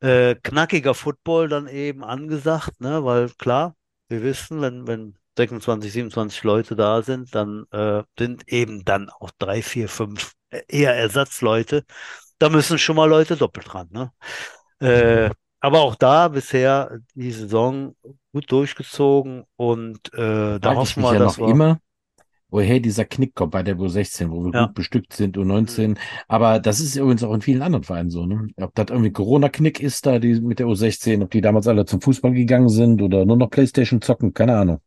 äh, knackiger Football dann eben angesagt, ne? Weil klar, wir wissen, wenn, wenn 26, 27 Leute da sind, dann äh, sind eben dann auch drei, vier, fünf eher Ersatzleute. Da müssen schon mal Leute doppelt dran, ne? Äh, aber auch da bisher die Saison gut durchgezogen und äh, da hoffen wir, ja dass noch wir. immer, woher dieser Knick kommt bei der U16, wo wir Ja. gut bestückt sind, U19. Aber das ist übrigens auch in vielen anderen Vereinen so, ne? Ob das irgendwie Corona-Knick ist da, die mit der U16, ob die damals alle zum Fußball gegangen sind oder nur noch Playstation zocken, keine Ahnung.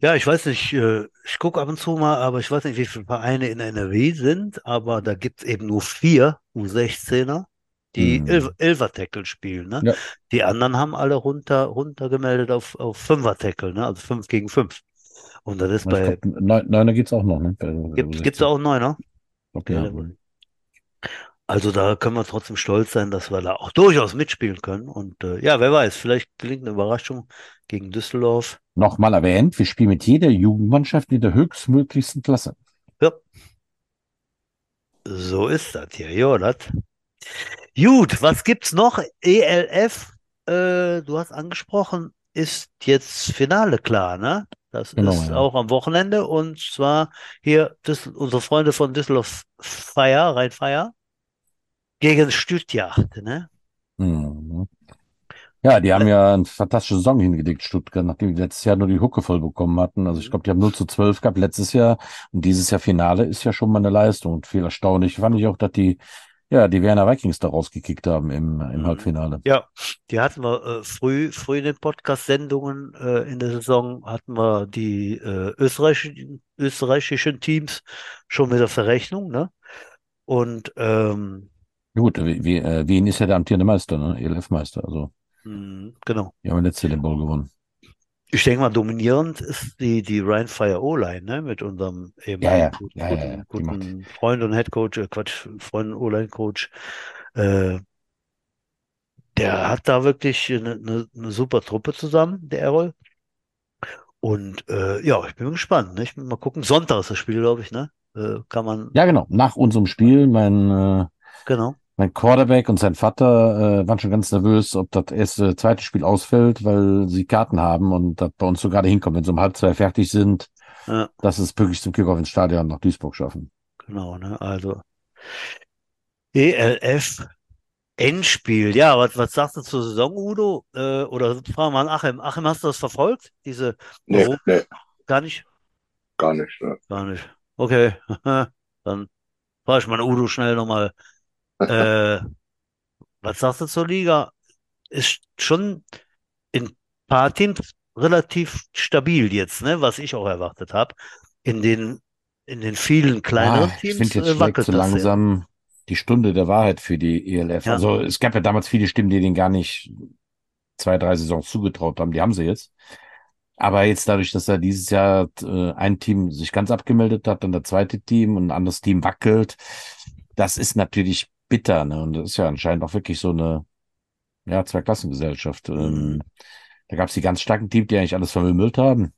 Ja, ich weiß nicht, äh, ich gucke ab und zu mal, aber ich weiß nicht, wie viele Vereine in NRW sind, aber da gibt's eben nur vier U16er, die Hm. Elf Elfer-Tackle spielen, ne? Ja. Die anderen haben alle runter, runtergemeldet auf, auf Fünfer-Tackle, ne? Also fünf gegen fünf. Und das ist Ich bei, glaube, neun, Neuner geht's auch noch, ne? Gibt, U16. gibt's da auch Neuner? Okay, ja. Also da können wir trotzdem stolz sein, dass wir da auch durchaus mitspielen können. Und äh, ja, wer weiß, vielleicht gelingt eine Überraschung gegen Düsseldorf. Nochmal erwähnt, wir spielen mit jeder Jugendmannschaft in der höchstmöglichsten Klasse. Ja. So ist das hier, ja, das. Gut, was gibt's noch? ELF, äh, du hast angesprochen, ist jetzt Finale klar, ne? Das Genau, ist ja. auch am Wochenende und zwar hier Düssel unsere Freunde von Düsseldorf Feier, Rhein-Feier, gegen Stuttgart, ne? Mhm. Ja, die haben ja eine fantastische Saison hingelegt, Stuttgart, nachdem die letztes Jahr nur die Hucke voll bekommen hatten. Also ich glaube, die haben 0 zu 12 gehabt letztes Jahr und dieses Jahr Finale ist ja schon mal eine Leistung. Und viel erstaunlich fand ich auch, dass die, ja, die Werner Vikings da rausgekickt haben im, im Mhm. Halbfinale. Ja, die hatten wir äh, früh, früh in den Podcast-Sendungen äh, in der Saison, hatten wir die äh, österreichischen, österreichischen Teams schon mit auf der Rechnung, ne? Und ähm, Gut, wie, wie, äh, Wien ist ja der amtierende Meister, ne? ELF-Meister. Also, mh, genau. die haben letztes Jahr den Ball gewonnen. Ich denke mal, dominierend ist die, die Rhein-Fire O-Line, ne? Mit unserem ehemaligen ja. Ja, ja, guten, ja. Guten Freund und Headcoach, äh, Quatsch, Freund und O-Line-Coach. Äh, der hat da wirklich eine, eine, eine super Truppe zusammen, der Errol. Und äh, ja, ich bin gespannt. Ne? Ich bin mal gucken. Sonntag ist das Spiel, glaube ich, ne? Äh, kann man, Ja, genau. Nach unserem Spiel, mein, äh, genau. Mein Quarterback und sein Vater äh, waren schon ganz nervös, ob das erste, zweite Spiel ausfällt, weil sie Karten haben und das bei uns so gerade hinkommt, wenn sie um halb zwei fertig sind, Ja, dass es pünktlich zum Kickoff ins Stadion nach Duisburg schaffen. genau, ne? Also ELF Endspiel. Ja, was, was sagst du zur Saison, Udo? Äh, oder fragen wir an Achim. Achim, hast du das verfolgt? Diese Nee, nee, Gar nicht? gar nicht. Ne? Gar nicht. Okay, dann frage ich mal Udo schnell nochmal. Äh, was sagst du zur Liga? Ist schon in ein paar Teams relativ stabil jetzt, ne? Was ich auch erwartet habe. In den, in den vielen kleineren Ah, ich Teams finde, jetzt äh, wackelt so langsam die Stunde der Wahrheit für die ELF. Ja. Also es gab ja damals viele Stimmen, die denen gar nicht zwei, drei Saisons zugetraut haben. Die haben sie jetzt. Aber jetzt dadurch, dass da dieses Jahr äh, ein Team sich ganz abgemeldet hat, dann das zweite Team und ein anderes Team wackelt, das ist natürlich bitter. Ne? Und das ist ja anscheinend auch wirklich so eine ja, Zweiklassengesellschaft. Mhm. Ähm, da gab es die ganz starken Teams, die eigentlich alles vermümmelt haben.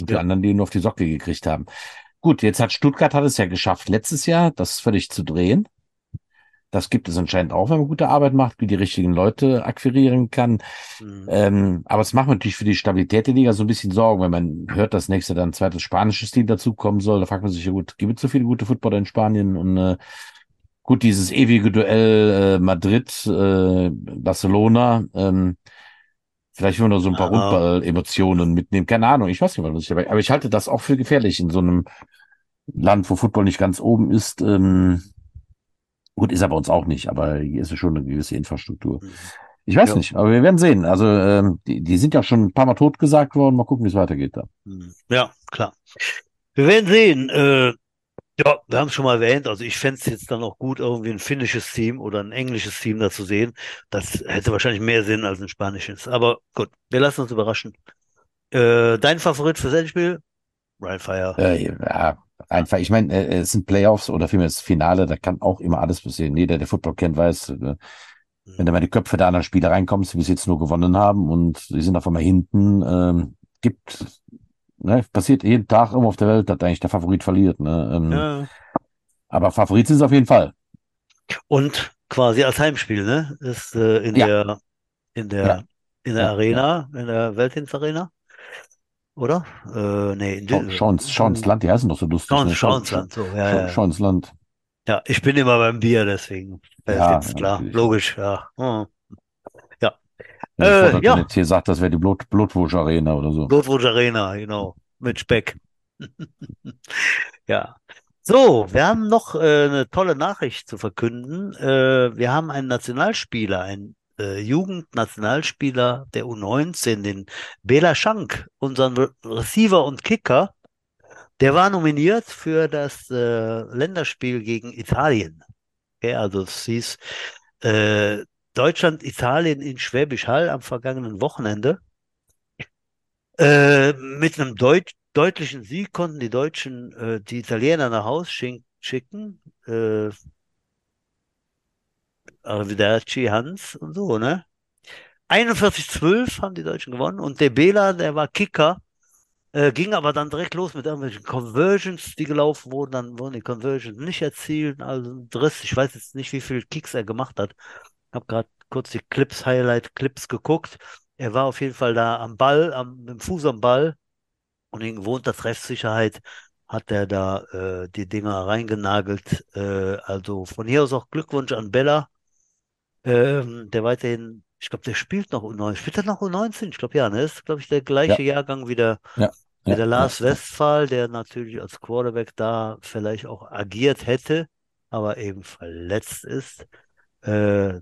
Und die Ja. anderen, die nur auf die Socke gekriegt haben. Gut, jetzt hat Stuttgart hat es ja geschafft, letztes Jahr das völlig zu drehen. Das gibt es anscheinend auch, wenn man gute Arbeit macht, wie die richtigen Leute akquirieren kann. Mhm. Ähm, aber es macht natürlich für die Stabilität der Liga so ein bisschen Sorgen, wenn man hört, dass nächste dann ein zweites spanisches Team dazukommen soll. Da fragt man sich ja gut, gibt es so viele gute Footballer in Spanien? Und äh, gut, dieses ewige Duell äh, Madrid, äh, Barcelona, ähm, vielleicht will man nur so ein paar. Rundball-Emotionen mitnehmen. Keine Ahnung, ich weiß nicht, was ich dabei. Aber ich halte das auch für gefährlich in so einem Land, wo Football nicht ganz oben ist. Ähm, gut, ist er bei uns auch nicht, aber hier ist es schon eine gewisse Infrastruktur. Mhm. Ich weiß Ja. nicht, aber wir werden sehen. Also ähm, die, die sind ja schon ein paar Mal totgesagt worden. Mal gucken, wie es weitergeht da. Mhm. Ja, klar. Wir werden sehen. Äh, ja, wir haben es schon mal erwähnt. Also ich fände es jetzt dann auch gut, irgendwie ein finnisches Team oder ein englisches Team da zu sehen. Das hätte wahrscheinlich mehr Sinn als ein spanisches. Aber gut, wir lassen uns überraschen. Äh, dein Favorit fürs Endspiel? Ryan Fire. Äh, ja, einfach, ich meine, äh, es sind Playoffs oder vielmehr das Finale, da kann auch immer alles passieren. Jeder, der Football kennt, weiß, äh, wenn da mal die Köpfe der anderen Spieler reinkommen, die bis jetzt nur gewonnen haben und sie sind auf einmal hinten, ähm, gibt, ne, passiert jeden Tag irgendwo auf der Welt, dass eigentlich der Favorit verliert. Ne? Ähm, Ja. Aber Favorit sind sie auf jeden Fall. Und quasi als Heimspiel, ne? Ist äh, in Ja. der in der Ja. in der Arena, in der Weltdienstarena, oder? Äh, nee, in Schau- Schau ins, schau ins Land, die heißen doch so lustig. Schau, ne? schau ins Land, so, ja, Schau, ja. ich bin immer beim Bier, deswegen. Ja, klar, logisch, ja. Hm. Äh, ja. Donatier sagt, das wäre die Blut Blutwurst Arena oder so. Blutwurst Arena, genau. Mit Speck. Ja. So, wir haben noch äh, eine tolle Nachricht zu verkünden. Äh, wir haben einen Nationalspieler, einen äh, Jugendnationalspieler der U19, den Bela Schank, unseren Re Receiver und Kicker. Der war nominiert für das äh, Länderspiel gegen Italien. Okay, also es hieß äh, Deutschland, Italien in Schwäbisch Hall am vergangenen Wochenende. Äh, mit einem deut deutlichen Sieg konnten die Deutschen äh, die Italiener nach Haus schick schicken. Äh, Arrivederci Hans und so, ne? 41-12 haben die Deutschen gewonnen und der Bela, der war Kicker, äh, ging aber dann direkt los mit irgendwelchen Conversions, die gelaufen wurden. Dann wurden die Conversions nicht erzielt. Also ein Driss. Ich weiß jetzt nicht, wie viele Kicks er gemacht hat. Habe gerade kurz die Clips, Highlight-Clips geguckt. Er war auf jeden Fall da am Ball, am, mit dem Fuß am Ball und in gewohnter Treffsicherheit hat er da äh, die Dinger reingenagelt. Äh, also von hier aus auch Glückwunsch an Bella, ähm, der weiterhin, ich glaube, der spielt noch U19. Spielt er noch U19? Ich glaube, ja, ne? Ist, glaube ich, der gleiche Jahrgang wie der, Ja, wie ja, der Lars ja, ja. Westphal, der natürlich als Quarterback da vielleicht auch agiert hätte, aber eben verletzt ist. Äh,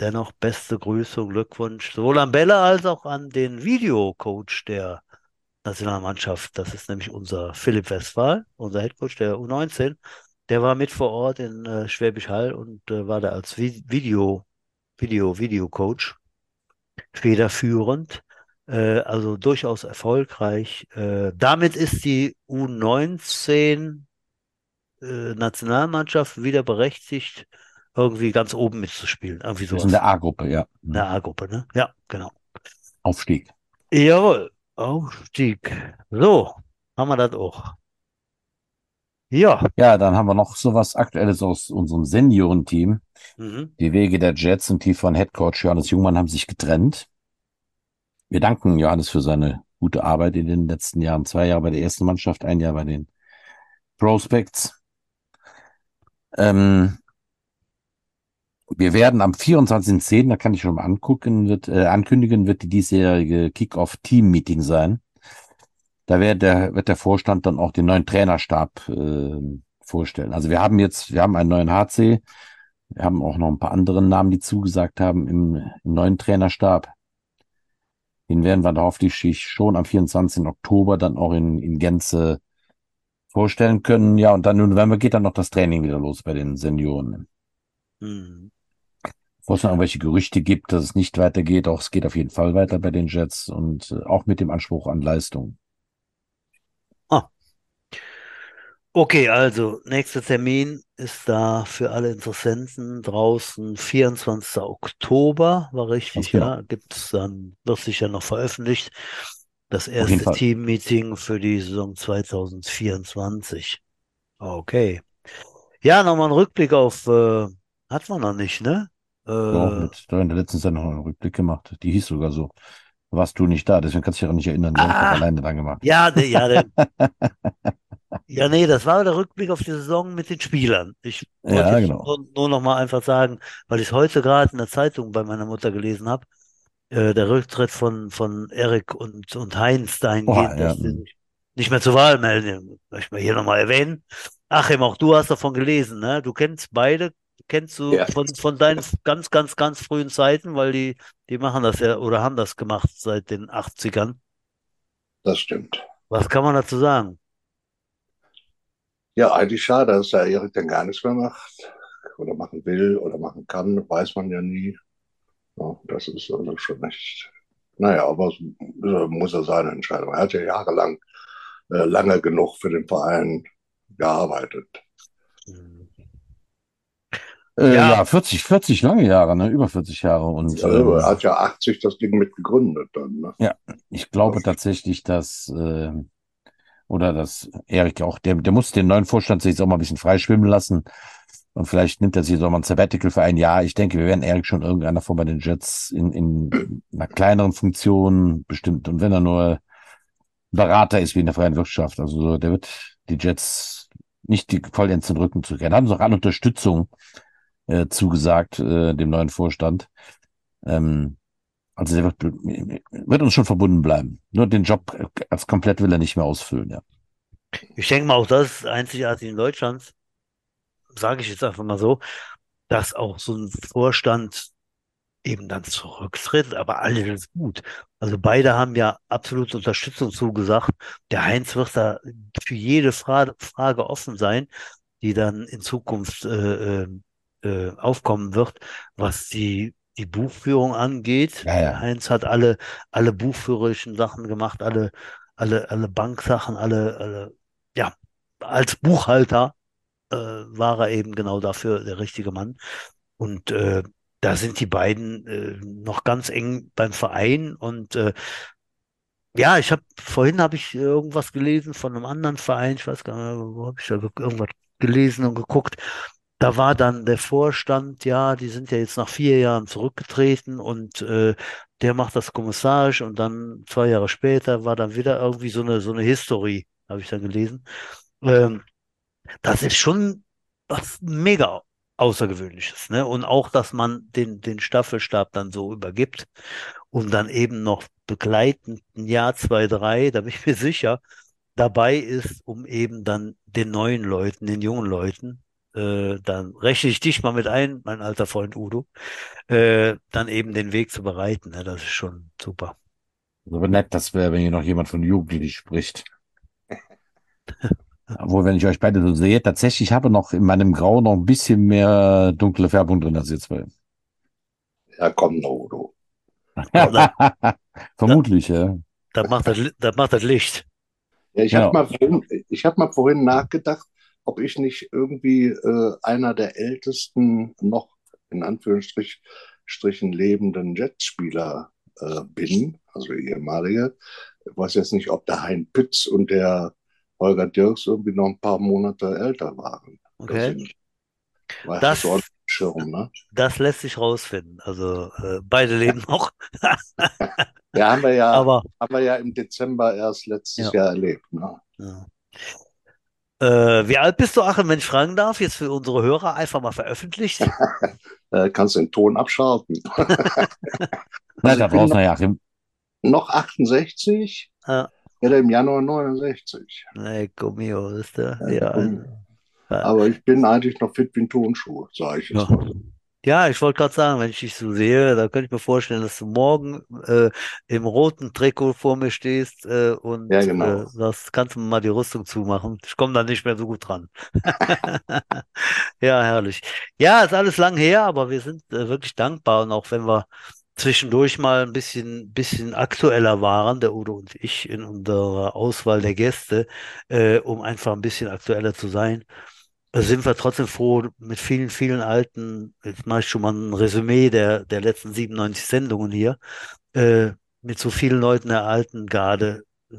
dennoch beste Grüße und Glückwunsch sowohl an Bella als auch an den Videocoach der Nationalmannschaft. Das ist nämlich unser Philipp Westphal, unser Headcoach der U19. Der war mit vor Ort in äh, Schwäbisch Hall und äh, war da als Vi Video, Video, Videocoach federführend. Äh, also durchaus erfolgreich. Äh, damit ist die U19 äh, Nationalmannschaft wieder berechtigt, irgendwie ganz oben mitzuspielen. Irgendwie Wir sind in sowas. der A-Gruppe, ja. In der A-Gruppe, ne? Ja, genau. Aufstieg. Jawohl, Aufstieg. So, haben wir das auch. Ja, Ja, dann haben wir noch sowas Aktuelles aus unserem Seniorenteam. mhm. Die Wege der Jets und die von Headcoach Johannes Jungmann haben sich getrennt. Wir danken Johannes für seine gute Arbeit in den letzten Jahren. Zwei Jahre bei der ersten Mannschaft, ein Jahr bei den Prospects. Ähm, wir werden am 24.10., da kann ich schon mal angucken, wird, äh, ankündigen, wird die diesjährige Kick-Off-Team-Meeting sein. Da wird der, wird der Vorstand dann auch den neuen Trainerstab äh, vorstellen. Also wir haben jetzt, wir haben einen neuen HC, wir haben auch noch ein paar andere Namen, die zugesagt haben im, im neuen Trainerstab. Den werden wir da hoffentlich schon am 24. Oktober dann auch in, in Gänze vorstellen können. Ja, und dann im November geht dann noch das Training wieder los bei den Senioren. Mhm. Bevor es noch irgendwelche Gerüchte gibt, dass es nicht weitergeht, auch es geht auf jeden Fall weiter bei den Jets und äh, auch mit dem Anspruch an Leistung. Okay, also nächster Termin ist da für alle Interessenten draußen 24. Oktober, war richtig, genau. ja. Gibt's dann, wird sicher noch veröffentlicht, das erste. Team-Meeting für die Saison 2024. Okay. Ja, nochmal ein Rückblick auf, äh, hat man noch nicht, ne? Äh, mit, da in der letzten Sendung noch einen Rückblick gemacht. Die hieß sogar so. Warst du nicht da, deswegen kannst du dich auch nicht erinnern. Habe ich Ah. alleine dann gemacht. Ja, der, ja, der, ja, nee, das war der Rückblick auf die Saison mit den Spielern. Ich wollte Ja, genau. nur, nur noch mal einfach sagen, weil ich es heute gerade in der Zeitung bei meiner Mutter gelesen habe, äh, der Rücktritt von, von Erik und, und Heinz dahingehend, Oha, ja, dass sie sich nicht mehr zur Wahl melden. Möchte ich mal hier nochmal erwähnen. Achim, auch du hast davon gelesen, ne? Du kennst beide, kennst du Ja. von, von deinen ganz, ganz, ganz frühen Zeiten, weil die, die machen das ja oder haben das gemacht seit den 80ern. Das stimmt. Was kann man dazu sagen? Ja, eigentlich schade, dass der Erik dann gar nichts mehr macht oder machen will oder machen kann, weiß man ja nie. Ja, das ist also schon echt. Naja, aber es muss er seine Entscheidung. Er hat ja jahrelang, äh, lange genug für den Verein gearbeitet. Hm. Äh, Ja. ja, 40, 40 lange Jahre, ne? Über 40 Jahre. Und Also, er ähm, hat ja 80 das Ding mit gegründet dann. Ne? ich glaube tatsächlich, dass äh, oder dass Erik auch, der, der muss den neuen Vorstand sich jetzt auch mal ein bisschen freischwimmen lassen. Und vielleicht nimmt er sich so mal ein Sabbatical für ein Jahr. Ich denke, wir werden Erik schon irgendeiner von bei den Jets in, in einer kleineren Funktion bestimmt. Und wenn er nur Berater ist wie in der freien Wirtschaft, also so, der wird die Jets nicht die vollends den Rücken zukehren. Haben sie auch an Unterstützung äh, zugesagt, äh, dem neuen Vorstand. Ähm, Also der wird, wird uns schon verbunden bleiben. Nur den Job als komplett will er nicht mehr ausfüllen, ja. Ich denke mal, auch das ist einzigartig in Deutschland, sage ich jetzt einfach mal so, dass auch so ein Vorstand eben dann zurücktritt, aber alles ist gut. Also beide haben ja absolute Unterstützung zugesagt. Der Heinz wird da für jede Frage, Frage offen sein, die dann in Zukunft äh, äh, aufkommen wird, was die die Buchführung angeht. Ja, ja. Heinz hat alle alle buchführerischen Sachen gemacht, alle alle alle Banksachen, alle alle ja als Buchhalter äh, war er eben genau dafür der richtige Mann. Und äh, da sind die beiden äh, noch ganz eng beim Verein und äh, ja, ich habe vorhin habe ich irgendwas gelesen von einem anderen Verein, ich weiß gar nicht, wo habe ich da irgendwas gelesen und geguckt. Da war dann der Vorstand, ja, die sind ja jetzt nach vier Jahren zurückgetreten und äh, der macht das kommissarisch und dann zwei Jahre später war dann wieder irgendwie so eine so eine History, habe ich dann gelesen. Ähm, das ist schon was mega Außergewöhnliches, ne? Und auch, dass man den, den Staffelstab dann so übergibt und dann eben noch begleitend ein Jahr, zwei, drei, da bin ich mir sicher, dabei ist, um eben dann den neuen Leuten, den jungen Leuten, äh, dann rechne ich dich mal mit ein, mein alter Freund Udo, äh, dann eben den Weg zu bereiten. Ne? Das ist schon super. Aber nett, das wäre, wenn hier noch jemand von Jugendlichen spricht. Obwohl, wenn ich euch beide so sehe, tatsächlich habe noch in meinem Grau noch ein bisschen mehr dunkle Färbung drin als jetzt bei. Ja, komm, Udo. Vermutlich, ja. Das macht das, das macht das Licht. Ja, ich Genau. habe mal, vorhin- ich hab mal vorhin nachgedacht, ob ich nicht irgendwie äh, einer der ältesten noch in Anführungsstrichen Strichen lebenden Jetspieler äh, bin, also ehemalige. Ich weiß jetzt nicht, ob der Hein Pütz und der Holger Dirks irgendwie noch ein paar Monate älter waren. Okay. Das- das Schirm, ne? Das lässt sich rausfinden. Also äh, beide leben noch. Ja, haben wir ja, Aber haben wir ja im Dezember erst letztes Ja. Jahr erlebt. Ne? Ja. Äh, wie alt bist du, Achim, wenn ich fragen darf? Jetzt für unsere Hörer einfach mal veröffentlicht. Äh, kannst den Ton abschalten. Na, Also da brauchst noch- du ja, Achim. Noch 68, Ja. werde im Januar 69. Ecco mio, ist der, Ja, ja. Aber ich bin eigentlich noch fit wie ein Tonschuh, sage ich jetzt Ja. mal. Ja, ich wollte gerade sagen, wenn ich dich so sehe, da könnte ich mir vorstellen, dass du morgen äh, im roten Trikot vor mir stehst äh, und Ja, genau. äh, das kannst du mal die Rüstung zumachen. Ich komme da nicht mehr so gut dran. Ja, herrlich. Ja, ist alles lang her, aber wir sind äh, wirklich dankbar und auch wenn wir zwischendurch mal ein bisschen, bisschen aktueller waren, der Udo und ich in unserer Auswahl der Gäste, äh, um einfach ein bisschen aktueller zu sein, sind wir trotzdem froh mit vielen, vielen alten, jetzt mache ich schon mal ein Resümee der, der letzten 97 Sendungen hier, äh, mit so vielen Leuten der alten Garde äh,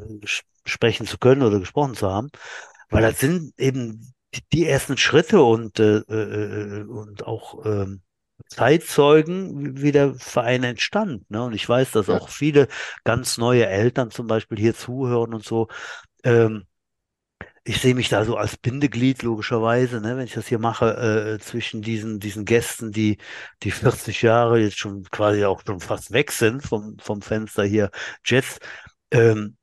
sprechen zu können oder gesprochen zu haben, weil das sind eben die, die ersten Schritte und, äh, äh, äh, und auch ähm, Zeitzeugen, wie der Verein entstand. Ne? Und ich weiß, dass auch viele ganz neue Eltern zum Beispiel hier zuhören und so. Ähm, ich sehe mich da so als Bindeglied, logischerweise, ne, wenn ich das hier mache, äh, zwischen diesen, diesen Gästen, die, die 40 Jahre jetzt schon quasi auch schon fast weg sind vom, vom Fenster hier, Jets. Ähm,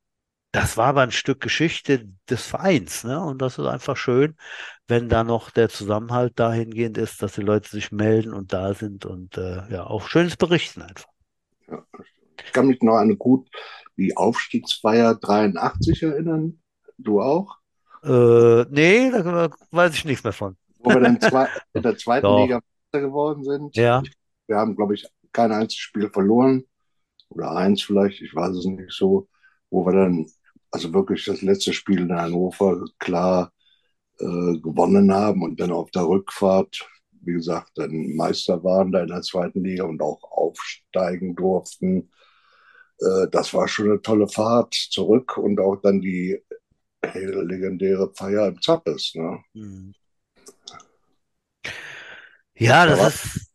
das war aber ein Stück Geschichte des Vereins, ne? Und das ist einfach schön, wenn da noch der Zusammenhalt dahingehend ist, dass die Leute sich melden und da sind und äh, ja, auch schönes Berichten einfach. Ja. Ich kann mich noch an eine gut die Aufstiegsfeier 83 erinnern. Du auch? Äh, nee, da weiß ich nichts mehr von. Wo wir dann zwei, in der zweiten Doch. Liga Meister geworden sind. Ja. Wir haben, glaube ich, kein einziges Spiel verloren. Oder eins vielleicht, ich weiß es nicht so. Wo wir dann, also wirklich das letzte Spiel in Hannover klar äh, gewonnen haben und dann auf der Rückfahrt, wie gesagt, dann Meister waren da in der zweiten Liga und auch aufsteigen durften. Äh, das war schon eine tolle Fahrt zurück und auch dann die legendäre Feier im Zappes. Ne? Hm. Ja, Da das war- ist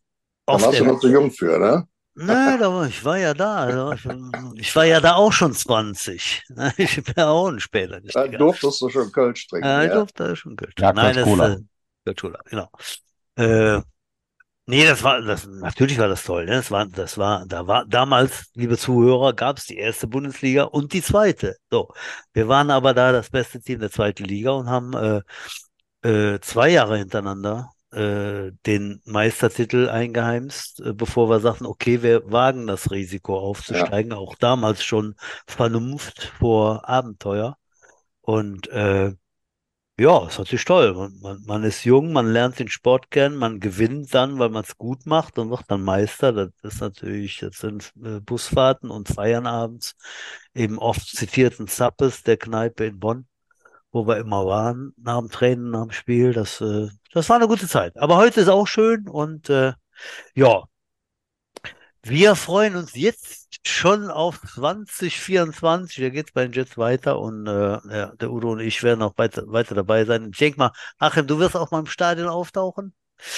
Da oft warst du noch zu jung für, ne? Nein, da war, ich war ja da. da war Ich, war ja da auch schon 20. Ich bin ja auch ein später nicht Da durftest du schon Kölsch trinken. Ja, ich ja? durfte schon Kölsch Ja, trinken. Nein, Kölsch das Cola. äh, Kölsch Cola, genau. Äh, Nee, das war, das, natürlich war das toll. Ne? Das war, das war, da war damals, liebe Zuhörer, gab es die erste Bundesliga und die zweite. So, wir waren aber da das beste Team der zweiten Liga und haben äh, äh, zwei Jahre hintereinander äh, den Meistertitel eingeheimst, äh, bevor wir sagten, okay, wir wagen das Risiko aufzusteigen. Auch damals schon Vernunft vor Abenteuer. Und äh, ja, ist natürlich toll. Man, man, man ist jung, man lernt den Sport kennen, man gewinnt dann, weil man es gut macht und wird dann Meister. Das ist natürlich, das sind äh, Busfahrten und Feiern abends im oft zitierten Zappes der Kneipe in Bonn, wo wir immer waren, nach dem Training, nach dem Spiel. Das, äh, das war eine gute Zeit. Aber heute ist auch schön und äh, ja, wir freuen uns jetzt schon auf 2024. Da geht es bei den Jets weiter und äh, ja, der Udo und ich werden auch weiter, weiter dabei sein. Ich denke mal, Achim, du wirst auch mal im Stadion auftauchen?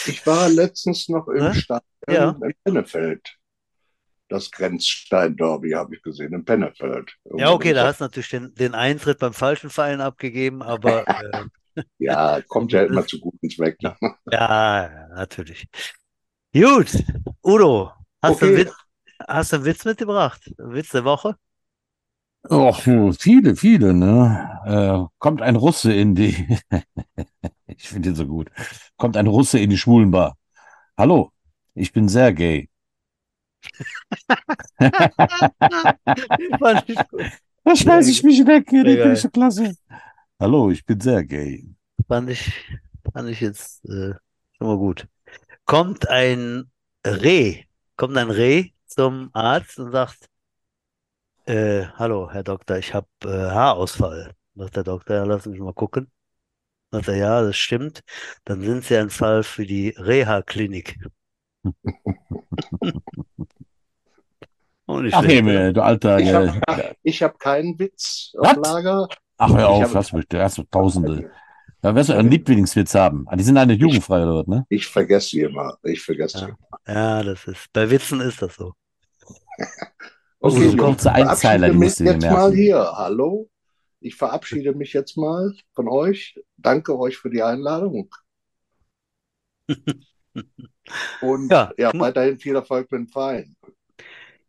Ich war letztens noch im Ne? Stadion Ja. in Pennefeld. Das Grenzstein-Derby habe ich gesehen, in Pennefeld. Ja, okay, da hast du natürlich den, den Eintritt beim falschen Verein abgegeben, aber äh, Ja, kommt ja immer zu guten Zweck. Ne? ja, natürlich. Gut, Udo, hast, du einen Okay. Witz, hast du einen Witz mitgebracht? Witz der Woche? Och, viele, viele, ne? Äh, kommt ein Russe in die, ich finde den so gut, kommt ein Russe in die Schwulenbar. Hallo, ich bin sehr gay. Da schmeiß ich mich weg, Sehr die so klasse. Hallo, ich bin sehr gay. Fand ich, fand ich jetzt äh, schon mal gut. Kommt ein Reh, kommt ein Reh zum Arzt und sagt, äh, hallo, Herr Doktor, ich habe äh, Haarausfall. Sagt der Doktor, ja, Sie mich mal gucken. Sagt er, ja, das stimmt. Dann sind Sie ein Fall für die Reha-Klinik. Ach, Himmel, oder? du alter. Ich äh, habe ich hab keinen Witz auf Was? Lager. Ach, hör auf, lass mich, du hast Tausende. Da wirst du einen Lieblingswitz haben. Ah, Die sind alle jugendfrei oder was, ne? Ich vergesse sie immer. Ich vergesse Ja. sie. Ja, das ist, bei Witzen ist das so. Also Okay, so ich kurze Einzeiler, verabschiede die mich musst du dir jetzt mal merken. hier. Hallo. Ich verabschiede mich jetzt mal von euch. Danke euch für die Einladung. Und Ja. ja, weiterhin viel Erfolg mit dem Verein.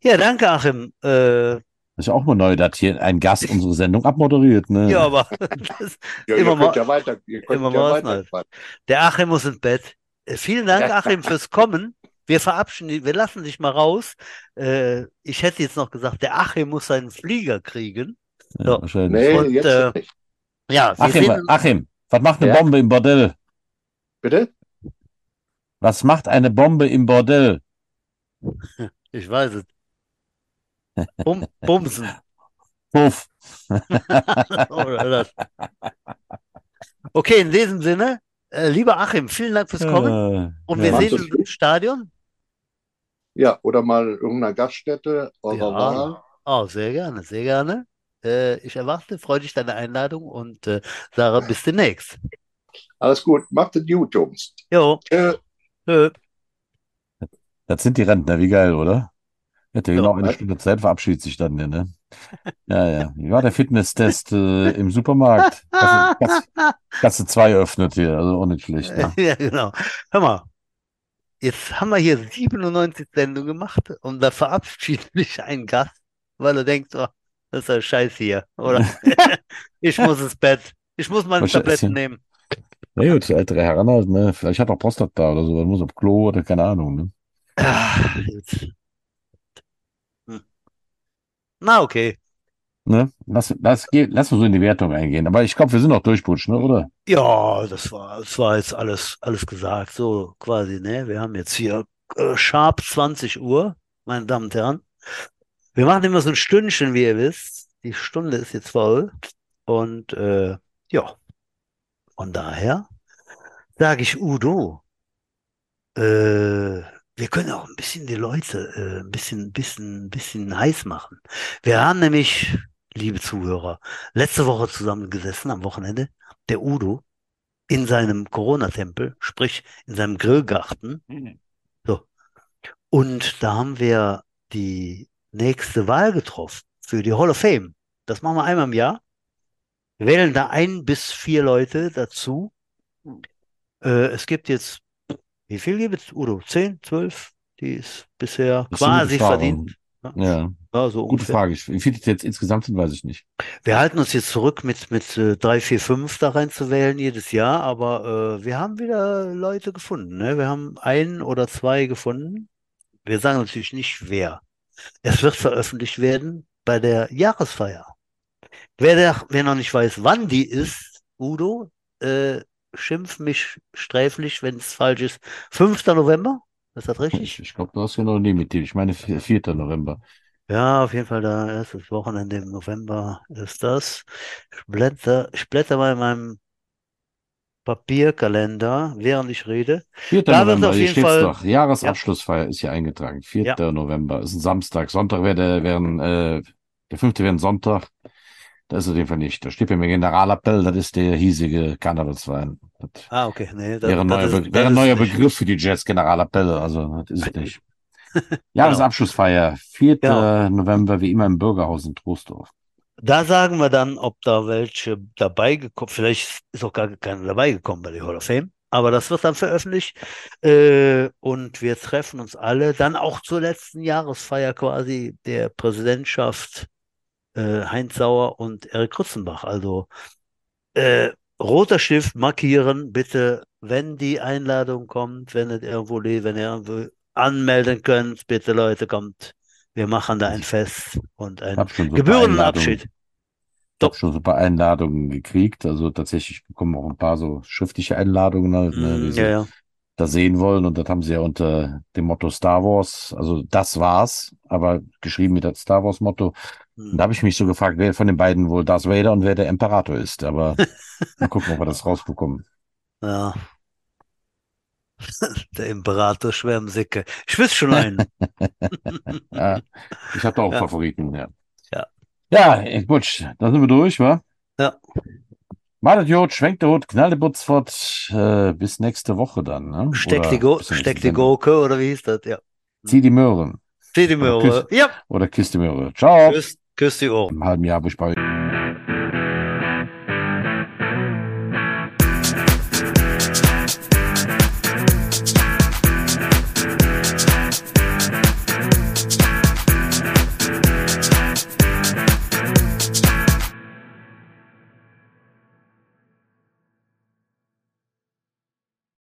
Ja, danke, Achim. Äh, Das ist ja auch mal neu, dass hier ein Gast unsere Sendung abmoderiert, ne? ja, aber das, Ja, Immer ihr könnt mal- ja weiter, ihr könnt immer ja mal was weiter. Der Achim muss ins Bett. Äh, Vielen Dank, Ja. Achim, fürs Kommen. Wir verabschieden, wir lassen dich mal raus. Äh, ich hätte jetzt noch gesagt, der Achim muss seinen Flieger kriegen. Ja, So. wahrscheinlich. Nee, Und, jetzt äh, nicht. Ja, Achim, sehen, Achim, was macht eine Ja? Bombe im Bordell? Bitte? Was macht eine Bombe im Bordell? ich weiß es. Bum, Bumsen. Puff. Das. Okay, in diesem Sinne, äh, lieber Achim, vielen Dank fürs Kommen. Äh, Und wir sehen uns im. Stadion. Ja, oder mal irgendeiner Gaststätte eurer Ja. Wahl. Oh, sehr gerne, sehr gerne. Äh, ich erwarte freudig deine Einladung und äh, Sarah, bis demnächst. Alles gut, macht es gut, Jungs. Jo, Tschö. tschö. Das sind die Rentner, wie geil, oder? Ja, genau eine? Stunde Zeit, verabschiedet sich dann, ne? Ja, ja. Wie war der Fitnesstest äh, im Supermarkt? Kasse, Kasse, Kasse 2 öffnet hier, also auch nicht schlecht. Ne? Ja, genau. Hör mal, jetzt haben wir hier 97 Sendungen gemacht und da verabschiedet sich ein Gast, weil er denkt, oh, das ist ja Scheiß hier, oder? Ich muss ins Bett. Ich muss meine Was Tabletten nehmen. Na gut, ältere Herren halt, ne? Vielleicht hat er Prostata oder so, man muss auf Klo oder keine Ahnung, ne? Ah, jetzt. Na, okay. Ne? Lass, lass, lass uns so in die Wertung eingehen. Aber ich glaube, wir sind auch durchputsch, ne, oder? Ja, das war, das war jetzt alles, alles gesagt, so quasi, ne? Wir haben jetzt hier äh, sharp 20 Uhr, meine Damen und Herren. Wir machen immer so ein Stündchen, wie ihr wisst. Die Stunde ist jetzt voll. Und äh, ja, von daher sage ich Udo, äh, wir können auch ein bisschen die Leute äh, ein bisschen, bisschen, bisschen heiß machen. Wir haben nämlich, liebe Zuhörer, letzte Woche zusammengesessen am Wochenende, der Udo in seinem Corona-Tempel, sprich in seinem Grillgarten. So. Und da haben wir die nächste Wahl getroffen für die Hall of Fame. Das machen wir einmal im Jahr. Wir wählen da ein bis vier Leute dazu. Äh, es gibt jetzt Wie viel gibt es, Udo? 10, 12? Die ist bisher Das ist quasi Frage. verdient. Ja, Ja, so gute. Frage. Wie viele jetzt insgesamt sind, weiß ich nicht. Wir halten uns jetzt zurück mit, mit äh, 3, 4, 5 da reinzuwählen jedes Jahr, aber äh, wir haben wieder Leute gefunden. Ne? Wir haben einen oder zwei gefunden. Wir sagen natürlich nicht wer. Es wird veröffentlicht werden bei der Jahresfeier. Wer, der, wer noch nicht weiß, wann die ist, Udo, äh, schimpf mich sträflich, wenn es falsch ist. 5. November? Ist das richtig? Ich, ich glaube, du hast genau neben mit dir. Ich meine, 4. November. Ja, auf jeden Fall da erstes Wochenende im November ist das. Ich blätter, ich blätter mal in meinem Papierkalender, während ich rede. 4. Da wird November, auf hier Fall- doch. Jahresabschlussfeier ist hier eingetragen. 4. Ja. November ist ein Samstag. Sonntag wäre der, wäre ein, äh, der 5. wäre ein Sonntag. Da ist auf jeden Fall nicht. Da steht bei mir Generalappell, das ist der hiesige Karnevalsverein. Das Ah, okay, nee, das, wäre ein das neuer, ist, das wäre neuer. Begriff für die Jazz Generalappell. Also, das ist es nicht. Jahresabschlussfeier, 4. Ja. November, wie immer im Bürgerhaus in Troisdorf. Da sagen wir dann, ob da welche dabei gekommen, vielleicht ist auch gar keiner dabei gekommen bei der Hall of Fame, aber das wird dann veröffentlicht äh, und wir treffen uns alle dann auch zur letzten Jahresfeier quasi der Präsidentschaft äh, Heinz Sauer und Erik Krutzenbach. Also äh, roter Stift markieren, bitte, wenn die Einladung kommt, wenn es irgendwo lebt, wenn ihr irgendwo anmelden könnt, bitte Leute, kommt. Wir machen da ein Fest und ein habe schon super gebührenden Einladungen. Abschied. Ich habe schon super Einladungen gekriegt. Also tatsächlich bekommen auch ein paar so schriftliche Einladungen, halt, ne, Mm, die sie ja, ja. da sehen wollen. Und das haben sie ja unter dem Motto Star Wars. Also das war's, aber geschrieben mit das Star Wars Motto. Da habe ich mich so gefragt, wer von den beiden wohl Darth Vader und wer der Imperator ist. Aber mal gucken, ob wir das rausbekommen. Ja. Der Imperator Schwärmsicke. Ich wüsste schon einen. Ja, ich habe da auch Ja. Favoriten, ja. Ja. Ja, gut, dann sind wir durch, wa? Ja. Malet Jod, schwenkt der Hut, knall die Butz fort, äh, bis nächste Woche dann, ne? Steck Oder die, Go Steck die. Gurke, oder wie hieß das? Ja. Zieh die Möhren Zieh die Oder Möhre. Ja. oder kiss die Möhre. Ciao. Küss, küss die Ohren. Im halben Jahr bin ich bei